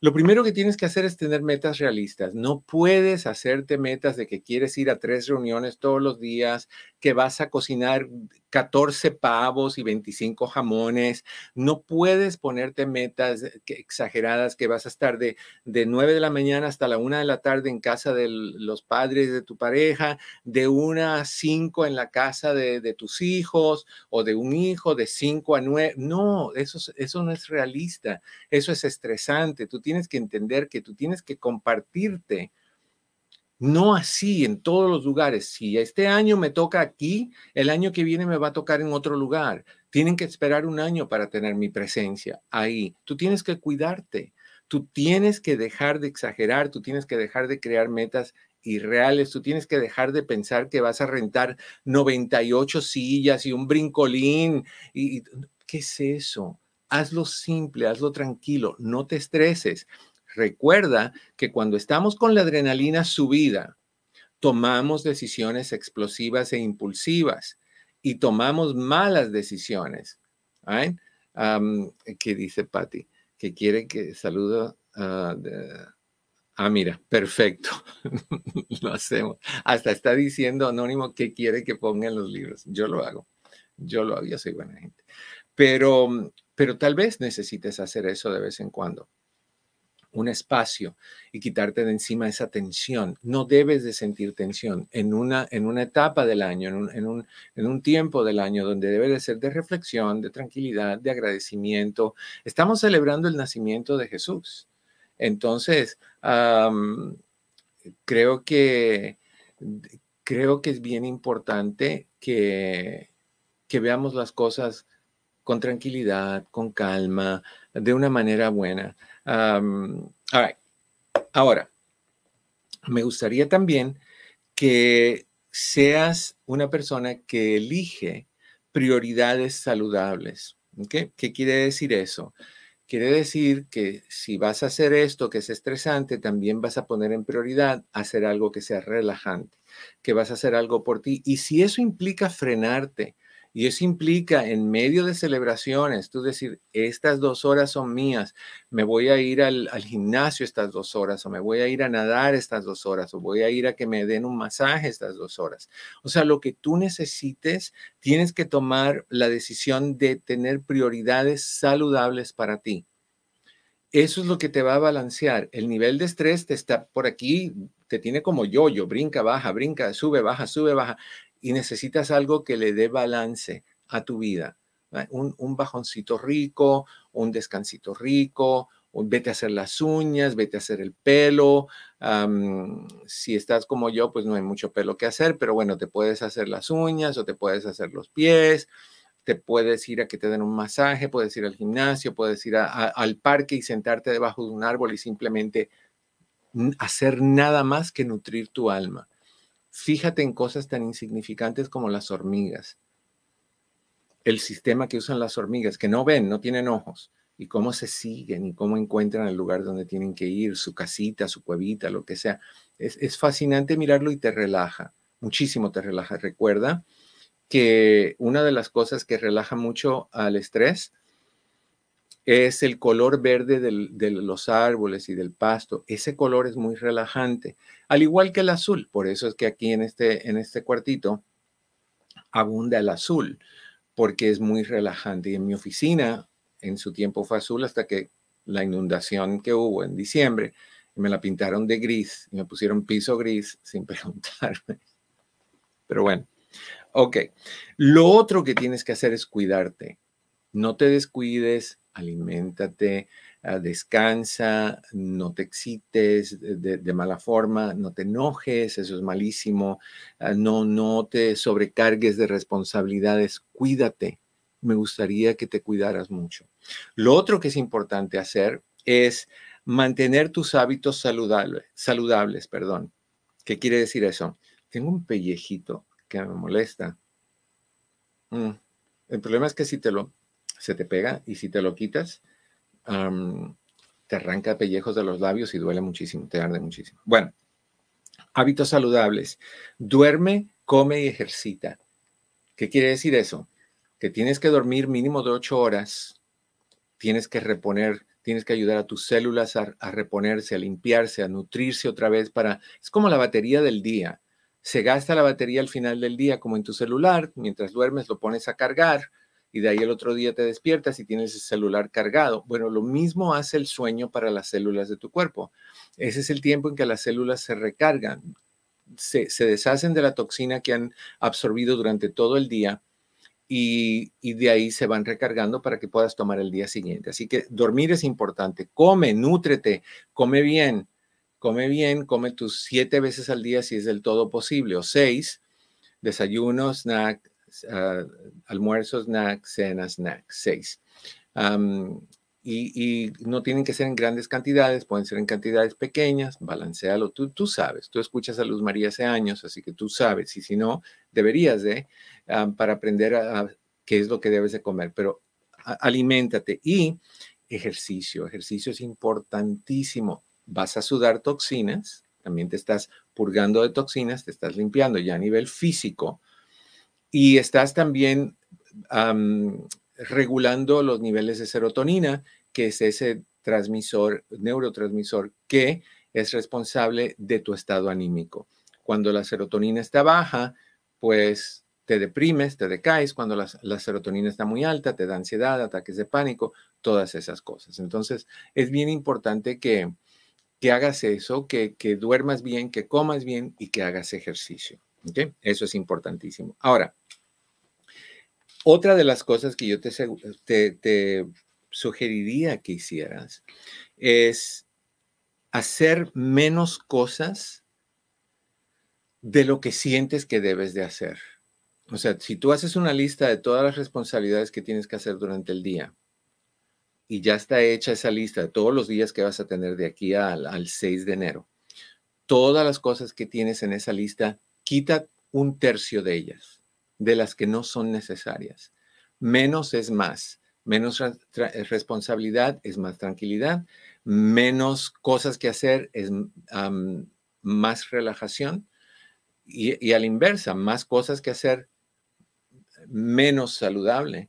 Lo primero que tienes que hacer es tener metas realistas. No puedes hacerte metas de que quieres ir a tres reuniones todos los días, que vas a cocinar 14 pavos y 25 jamones. No puedes ponerte metas exageradas que vas a estar de, de 9 de la mañana hasta la 1 de la tarde en casa de los padres de tu pareja, de 1 a 5 en la casa de, de tus hijos o de un hijo de 5 a 9. No, eso, eso no es realista. Eso es estresante. Tú tienes que entender que tú tienes que compartirte no así en todos los lugares. Si este año me toca aquí, el año que viene me va a tocar en otro lugar. Tienen que esperar un año para tener mi presencia ahí. Tú tienes que cuidarte. Tú tienes que dejar de exagerar, tú tienes que dejar de crear metas irreales, tú tienes que dejar de pensar que vas a rentar 98 sillas y un brincolín. Y, ¿Qué es eso? Hazlo simple, hazlo tranquilo, no te estreses. Recuerda que cuando estamos con la adrenalina subida, tomamos decisiones explosivas e impulsivas y tomamos malas decisiones. ¿Qué dice Patty? que quiere que saludo. ah, ah, mira, perfecto. lo hacemos. Hasta está diciendo Anónimo que quiere que ponga en los libros. Yo lo hago. Yo lo hago. Yo soy buena gente. Pero, pero tal vez necesites hacer eso de vez en cuando un espacio y quitarte de encima esa tensión. No debes de sentir tensión en una, en una etapa del año, en un, en, un, en un tiempo del año donde debe de ser de reflexión, de tranquilidad, de agradecimiento. Estamos celebrando el nacimiento de Jesús. Entonces, creo que creo que es bien importante que, que veamos las cosas con tranquilidad, con calma, de una manera buena. Um, Ahora, me gustaría también que seas una persona que elige prioridades saludables. ¿Qué quiere decir eso? Quiere decir que si vas a hacer esto que es estresante, también vas a poner en prioridad hacer algo que sea relajante, que vas a hacer algo por ti. Y si eso implica frenarte, y eso implica en medio de celebraciones, tú decir, estas dos horas son mías, me voy a ir al, gimnasio estas dos horas, o me voy a ir a nadar estas dos horas, o voy a ir a que me den un masaje estas dos horas. O sea, lo que tú necesites, tienes que tomar la decisión de tener prioridades saludables para ti. Eso es lo que te va a balancear. El nivel de estrés te está por aquí, te tiene como yo-yo, brinca, baja, brinca, sube, baja, sube, baja y necesitas algo que le dé balance a tu vida. Un, bajoncito rico, un descansito rico, un, vete a hacer las uñas, vete a hacer el pelo. si estás como yo, pues no hay mucho pelo que hacer, pero bueno, te puedes hacer las uñas o te puedes hacer los pies, te puedes ir a que te den un masaje, puedes ir al gimnasio, puedes ir al parque y sentarte debajo de un árbol y simplemente hacer nada más que nutrir tu alma. Fíjate en cosas tan insignificantes como las hormigas. El sistema que usan las hormigas, que no ven, no tienen ojos, y cómo se siguen y cómo encuentran el lugar donde tienen que ir, su casita, su cuevita, lo que sea. Es, es fascinante mirarlo y te relaja, muchísimo te relaja. Recuerda que una de las cosas que relaja mucho al estrés es el color verde de los árboles y del pasto. Ese color es muy relajante, al igual que el azul. Por eso es que aquí en este, en este cuartito abunda el azul, porque es muy relajante. Y en mi oficina, en su tiempo fue azul hasta que la inundación que hubo en diciembre, me la pintaron de gris y me pusieron piso gris sin preguntarme. Pero bueno, ok. Lo otro que tienes que hacer es cuidarte. No te descuides, aliméntate, ah, descansa, no te excites de, mala forma, no te enojes, eso es malísimo, ah, no, no te sobrecargues de responsabilidades, cuídate. Me gustaría que te cuidaras mucho. Lo otro que es importante hacer es mantener tus hábitos saludables, saludables, perdón. ¿Qué quiere decir eso? Tengo un pellejito que me molesta. Mm, el problema es que si te lo se te pega y si te lo quitas, te arranca pellejos de los labios y duele muchísimo, te arde muchísimo. Bueno, hábitos saludables. Duerme, come y ejercita. ¿Qué quiere decir eso? Que tienes que dormir mínimo de ocho horas, tienes que reponer, tienes que ayudar a tus células a, a reponerse, a limpiarse, a nutrirse otra vez para... Es como la batería del día. Se gasta la batería al final del día, como en tu celular, mientras duermes lo pones a cargar, y de ahí el otro día te despiertas y tienes el celular cargado. Bueno, lo mismo hace el sueño para las células de tu cuerpo. Ese es el tiempo en que las células se recargan, se, deshacen de la toxina que han absorbido durante todo el día y, y, de ahí se van recargando para que puedas tomar el día siguiente. Así que dormir es importante. Come, nútrete, come bien, come bien, come tus siete veces al día si es del todo posible, o seis, desayuno, snack, uh, almuerzo, snack, cena, snack, seis. y, no tienen que ser en grandes cantidades, pueden ser en cantidades pequeñas, balancealo. Tú, tú sabes, tú escuchas a Luz María hace años, así que tú sabes, y si no, deberías de, para aprender a, qué es lo que debes de comer, pero aliméntate y ejercicio. Ejercicio es importantísimo. Vas a sudar toxinas, también te estás purgando de toxinas, te estás limpiando ya a nivel físico y estás también regulando los niveles de serotonina, que es ese transmisor, neurotransmisor que es responsable de tu estado anímico. Cuando la serotonina está baja, pues te deprimes, te decaes. Cuando la, serotonina está muy alta, te da ansiedad, ataques de pánico, todas esas cosas. Entonces, es bien importante que, que hagas eso, que, que, duermas bien, que comas bien y que hagas ejercicio. Eso es importantísimo. Ahora, otra de las cosas que yo te, sugeriría que hicieras es hacer menos cosas de lo que sientes que debes de hacer. O sea, si tú haces una lista de todas las responsabilidades que tienes que hacer durante el día y ya está hecha esa lista de todos los días que vas a tener de aquí al, al 6 de enero, todas las cosas que tienes en esa lista, quita un tercio de ellas, de las que no son necesarias. Menos es más. Menos responsabilidad es más tranquilidad. Menos cosas que hacer es más relajación. Y, y a la inversa, más cosas que hacer menos saludable.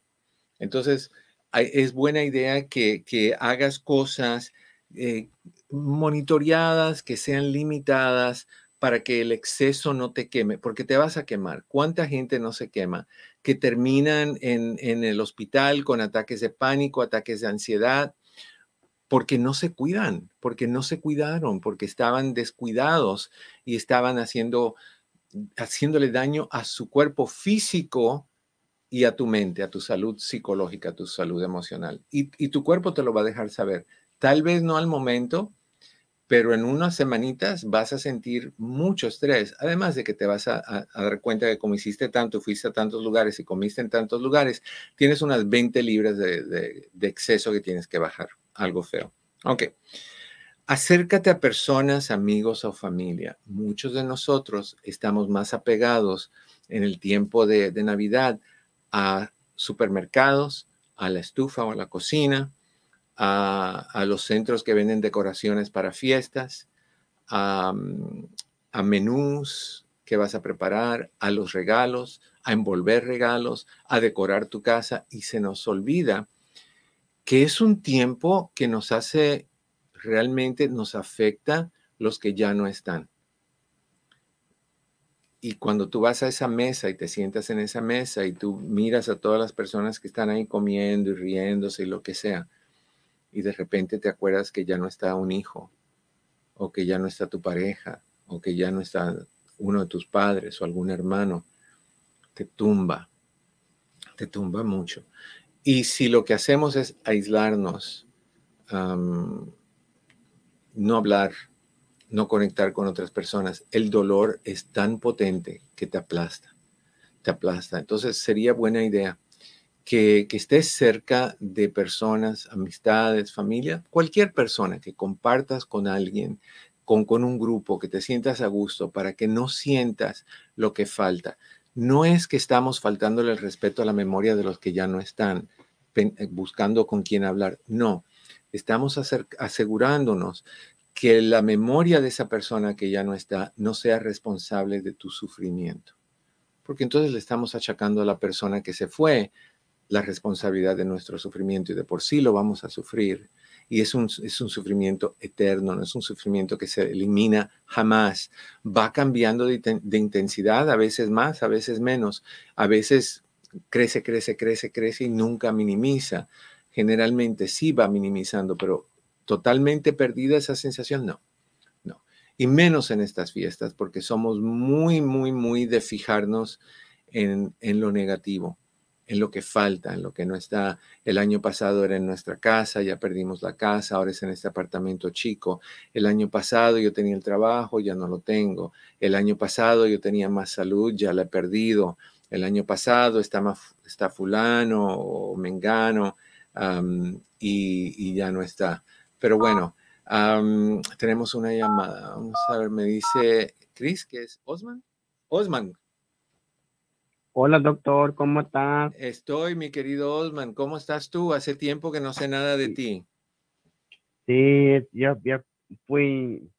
Entonces, es buena idea que, hagas cosas eh, monitoreadas, que sean limitadas para que el exceso no te queme, porque te vas a quemar. ¿Cuánta gente no se quema? Que terminan en, en el hospital con ataques de pánico, ataques de ansiedad, porque no se cuidan, porque no se cuidaron, porque estaban descuidados y estaban haciendo, haciéndole daño a su cuerpo físico y a tu mente, a tu salud psicológica, a tu salud emocional. Y, tu cuerpo te lo va a dejar saber. Tal vez no al momento, pero en unas semanitas vas a sentir mucho estrés, además de que te vas a, dar cuenta de como hiciste tanto, fuiste a tantos lugares y comiste en tantos lugares, tienes unas 20 libras de, exceso que tienes que bajar, algo feo. Ok. Acércate a personas, amigos o familia. Muchos de nosotros estamos más apegados en el tiempo de Navidad a supermercados, a la estufa o a la cocina, a, los centros que venden decoraciones para fiestas, a, a menús que vas a preparar, a los regalos, a envolver regalos, a decorar tu casa y se nos olvida que es un tiempo que nos hace, realmente nos afecta los que ya no están. Y cuando tú vas a esa mesa y te sientas en esa mesa y tú miras a todas las personas que están ahí comiendo y riéndose y lo que sea, y de repente te acuerdas que ya no está un hijo, o que ya no está tu pareja, o que ya no está uno de tus padres o algún hermano, te tumba, te tumba mucho. Y si lo que hacemos es aislarnos, no hablar, no conectar con otras personas. El dolor es tan potente que te aplasta, te aplasta. Entonces sería buena idea que, estés cerca de personas, amistades, familia, cualquier persona que compartas con alguien, con, con un grupo, que te sientas a gusto para que no sientas lo que falta. No es que estamos faltándole el respeto a la memoria de los que ya no están eh, buscando con quién hablar. No, estamos asegurándonos que la memoria de esa persona que ya no está no sea responsable de tu sufrimiento. Porque entonces le estamos achacando a la persona que se fue la responsabilidad de nuestro sufrimiento y de por sí lo vamos a sufrir. Y es un, es un sufrimiento eterno, no es un sufrimiento que se elimina jamás. Va cambiando de, de intensidad, a veces más, a veces menos. A veces crece, crece, crece, crece y nunca minimiza. Generalmente sí va minimizando, pero totalmente perdida esa sensación, no, no. Y menos en estas fiestas, porque somos muy, muy, muy de fijarnos en, en lo negativo, en lo que falta, en lo que no está. El año pasado era en nuestra casa, ya perdimos la casa, ahora es en este apartamento chico. El año pasado yo tenía el trabajo, ya no lo tengo. El año pasado yo tenía más salud, ya la he perdido. El año pasado está, está fulano o mengano y, y ya no está. Pero bueno, tenemos una llamada. Vamos a ver, me dice Chris, que es Osman. Osman. Hola, doctor, ¿cómo estás? Estoy, mi querido Osman. ¿Cómo estás tú? Hace tiempo que no sé nada de ti. Sí, ya, ya fui,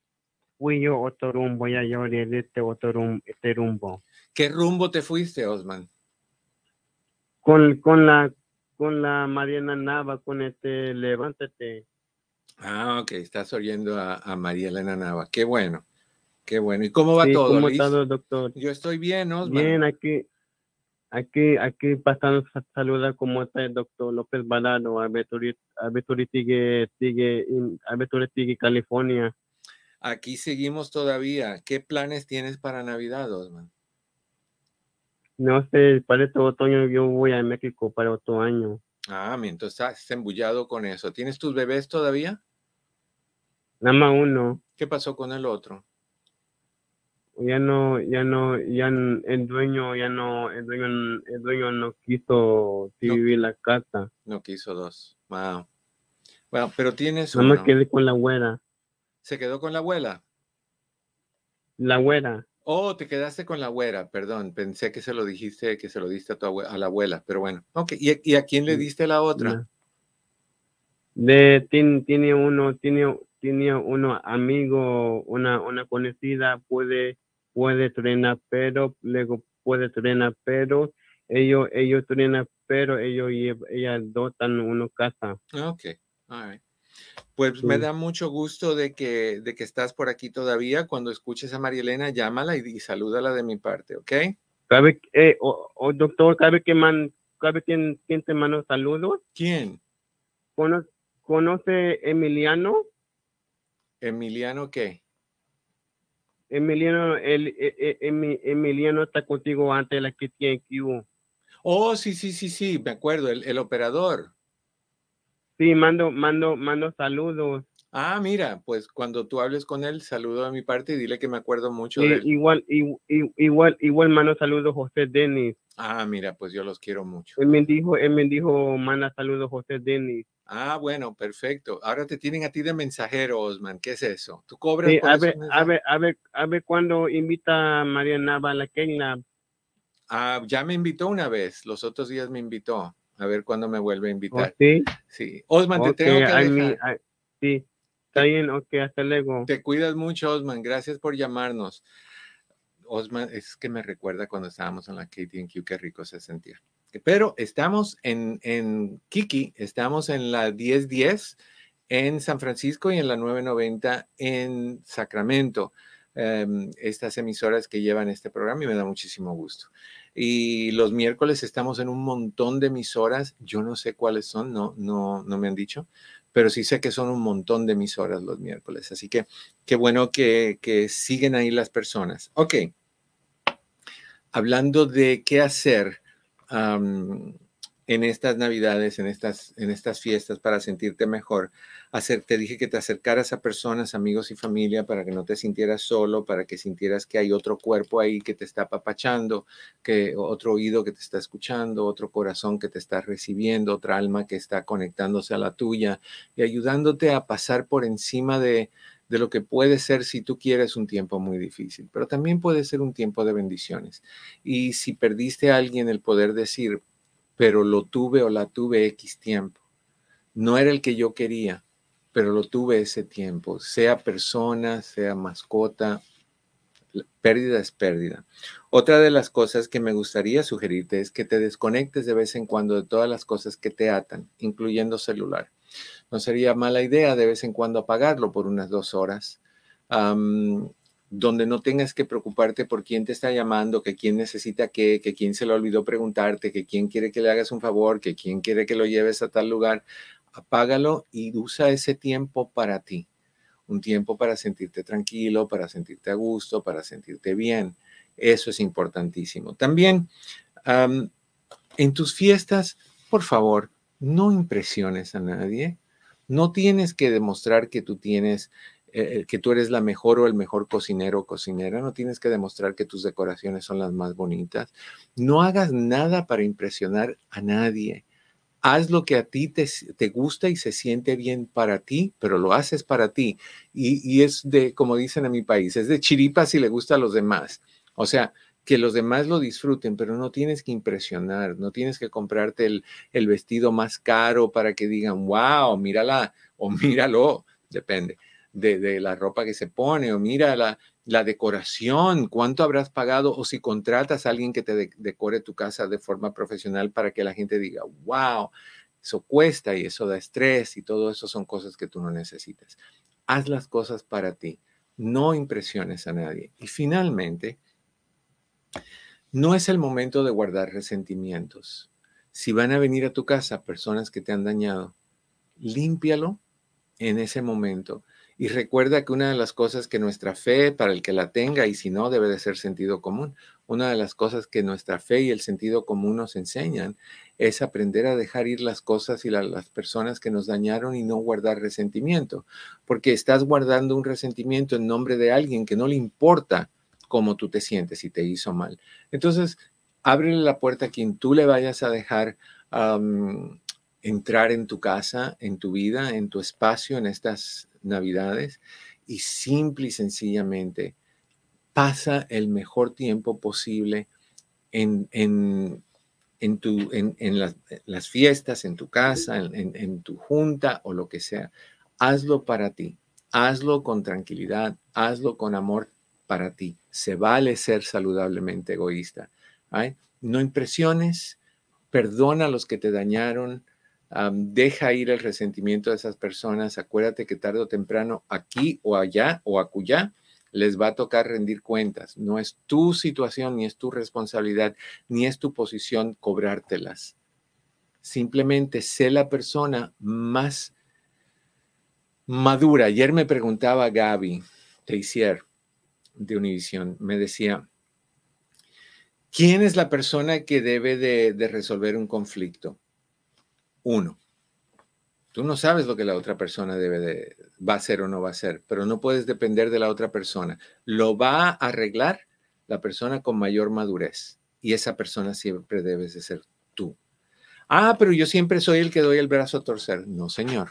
fui yo otro rumbo, ya yo de este otro rumbo, este rumbo. ¿Qué rumbo te fuiste, Osman? Con, con la con la Mariana Nava, con este Levántate. Ah, ok, estás oyendo a, a María Elena Nava. Qué bueno, qué bueno. ¿Y cómo va Sí, todo, ¿Cómo está, doctor? Yo estoy bien, Osman. Bien, aquí, aquí, aquí pasando a saludar cómo está el doctor López Balado, a sigue California. Aquí seguimos todavía. ¿Qué planes tienes para Navidad, Osman? No sé, para este otoño yo voy a México para otro año. Ah, entonces estás embullado con eso. ¿Tienes tus bebés todavía? Nada más uno. ¿Qué pasó con el otro? Ya no, ya no, ya el dueño, ya no, el dueño, el dueño no quiso vivir la casa. No quiso dos. Wow. Bueno, pero tienes más uno. quedé con la güera. ¿Se quedó con la abuela? La güera. Oh, te quedaste con la güera, perdón. Pensé que se lo dijiste, que se lo diste a, tu abue- a la abuela, pero bueno. Ok, ¿y, a- y a quién le diste la otra? No. De, tiene, tiene uno, tiene, tiene uno amigo, una, una conocida, puede, puede entrenar, pero luego puede entrenar, pero ellos, ellos entrenan, pero ellos, ellas dotan una casa. Ok, all right. Pues me Sí. da mucho gusto de que, de que estás por aquí todavía. Cuando escuches a María Elena, llámala y, y salúdala de mi parte, ¿ok? ¿Cabe, eh, o, o doctor, cabe que man, cabe quien, quien te manda saludos? ¿Quién? ¿Cono- ¿Conoce Emiliano? ¿Emiliano qué? Emiliano, el, eh, Emi- Emiliano está contigo antes de la que tiene que hubo. Oh, sí, sí, sí, sí, me acuerdo, el, el operador. Sí, mando, mando, mando saludos. Ah, mira, pues cuando tú hables con él, saludo de mi parte y dile que me acuerdo mucho Sí, de él. igual, igual, igual mando saludos José Denis. Ah, mira, pues yo los quiero mucho. Él me dijo, él me dijo, manda saludos José Denis. Ah, bueno, perfecto. Ahora te tienen a ti de mensajero, Osman. ¿Qué es eso? ¿Tú cobras Sí, por a ver, a ver, a ver, a ver cuándo invita a María Nava a la Kenya. Ah, ya me invitó una vez. Los otros días me invitó. A ver cuándo me vuelve a ¿Oh, invitar. sí? Sí. Osman, te tengo que dejar. sí, está bien, ok, hasta luego. Te cuidas mucho, Osman. Gracias por llamarnos. Osman, es que me recuerda cuando estábamos en la KTNQ, qué rico se sentía. Pero estamos en, en Kiki, estamos en la 1010 en San Francisco y en la 990 en Sacramento. Em, estas emisoras que llevan este programa y me da muchísimo gusto. Y los miércoles estamos en un montón de emisoras. Yo no sé cuáles son, no, no, no me han dicho, pero sí sé que son un montón de emisoras los miércoles. Así que qué bueno que, que siguen ahí las personas. Ok. Hablando de qué hacer en estas navidades, en estas, en estas fiestas para sentirte mejor, hacer, te dije que te acercaras a personas, amigos y familia para que no te sintieras solo, para que sintieras que hay otro cuerpo ahí que te está apapachando, que otro oído que te está escuchando, otro corazón que te está recibiendo, otra alma que está conectándose a la tuya y ayudándote a pasar por encima de, de lo que puede ser si tú quieres un tiempo muy difícil, pero también puede ser un tiempo de bendiciones. Y si perdiste a alguien, el poder decir, pero lo tuve o la tuve X tiempo. No era el que yo quería, pero lo tuve ese tiempo, sea persona, sea mascota, pérdida es pérdida. Otra de las cosas que me gustaría sugerirte es que te desconectes de vez en cuando de todas las cosas que te atan, incluyendo celular. No sería mala idea de vez en cuando apagarlo por unas dos horas, donde no tengas que preocuparte por quién te está llamando, que quién necesita qué, que quién se le olvidó preguntarte, que quién quiere que le hagas un favor, que quién quiere que lo lleves a tal lugar. Apágalo y usa ese tiempo para ti. Un tiempo para sentirte tranquilo, para sentirte a gusto, para sentirte bien. Eso es importantísimo. También am, en tus fiestas, por favor, no impresiones a nadie. No tienes que demostrar que tú tienes, eh, que tú eres la mejor o el mejor cocinero o cocinera. No tienes que demostrar que tus decoraciones son las más bonitas. No hagas nada para impresionar a nadie. Haz lo que a ti te, te gusta y se siente bien para ti, pero lo haces para ti. Y, y es de, como dicen en mi país, es de chiripa si le gusta a los demás. O sea, que los demás lo disfruten, pero no tienes que impresionar, no tienes que comprarte el, vestido más caro para que digan, wow, mírala o míralo, depende. de, la ropa que se pone, o mira la, decoración, cuánto habrás pagado, o si contratas a alguien que te decore tu casa de forma profesional para que la gente diga, wow, eso cuesta y eso da estrés y todo eso son cosas que tú no necesitas. Haz las cosas para ti, no impresiones a nadie. Y finalmente, no es el momento de guardar resentimientos. Si van a venir a tu casa personas que te han dañado, límpialo en ese momento. Y recuerda que una de las cosas que nuestra fe, para el que la tenga, y si no, debe de ser sentido común, una de las cosas que nuestra fe y el sentido común nos enseñan es aprender a dejar ir las cosas y las personas que nos dañaron y no guardar resentimiento, porque estás guardando un resentimiento en nombre de alguien que no le importa cómo tú te sientes y te hizo mal. Entonces, ábrele la puerta a quien tú le vayas a dejar entrar en tu casa, en tu vida, en tu espacio, en estas navidades y simple y sencillamente pasa el mejor tiempo posible en, en, en, las, fiestas, en tu casa, en, tu junta o lo que sea. Hazlo para ti, hazlo con tranquilidad, hazlo con amor para ti. Se vale ser saludablemente egoísta. No impresiones, perdona a los que te dañaron, deja ir el resentimiento de esas personas. Acuérdate que tarde o temprano, aquí o allá o acullá, les va a tocar rendir cuentas. No es tu situación, ni es tu responsabilidad, ni es tu posición cobrártelas. Simplemente sé la persona más madura. Ayer me preguntaba Gaby Teissier de Univision, me decía, ¿quién es la persona que debe de resolver un conflicto? Uno, tú no sabes lo que la otra persona debe de, va a hacer o no va a hacer, pero no puedes depender de la otra persona. Lo va a arreglar la persona con mayor madurez y esa persona siempre debes de ser tú. Ah, pero yo siempre soy el que doy el brazo a torcer. No, señor.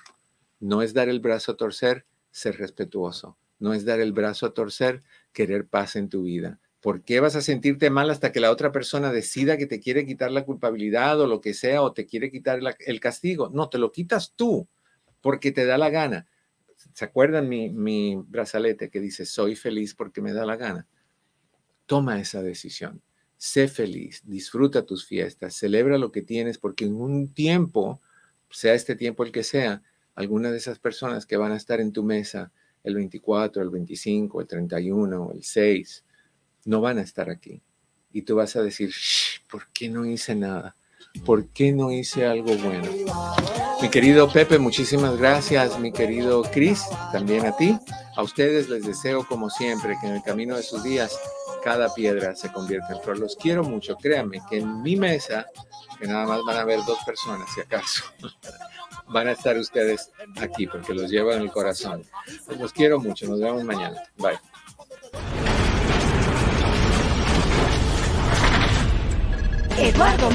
No es dar el brazo a torcer, ser respetuoso. No es dar el brazo a torcer, querer paz en tu vida. ¿Por qué vas a sentirte mal hasta que la otra persona decida que te quiere quitar la culpabilidad o lo que sea o te quiere quitar el castigo? No, te lo quitas tú porque te da la gana. ¿Se acuerdan mi, mi brazalete que dice soy feliz porque me da la gana? Toma esa decisión. Sé feliz, disfruta tus fiestas, celebra lo que tienes porque en un tiempo, sea este tiempo el que sea, alguna de esas personas que van a estar en tu mesa el 24, el 25, el 31, el 6, no van a estar aquí. Y tú vas a decir, ¿por qué no hice nada? ¿Por qué no hice algo bueno? Mi querido Pepe, muchísimas gracias. Mi querido Chris, también a ti. A ustedes les deseo, como siempre, que en el camino de sus días cada piedra se convierta en flor. Los quiero mucho. Créanme que en mi mesa, que nada más van a ver dos personas, si acaso, van a estar ustedes aquí porque los llevo en el corazón. los quiero mucho. Nos vemos mañana. Bye. Eduardo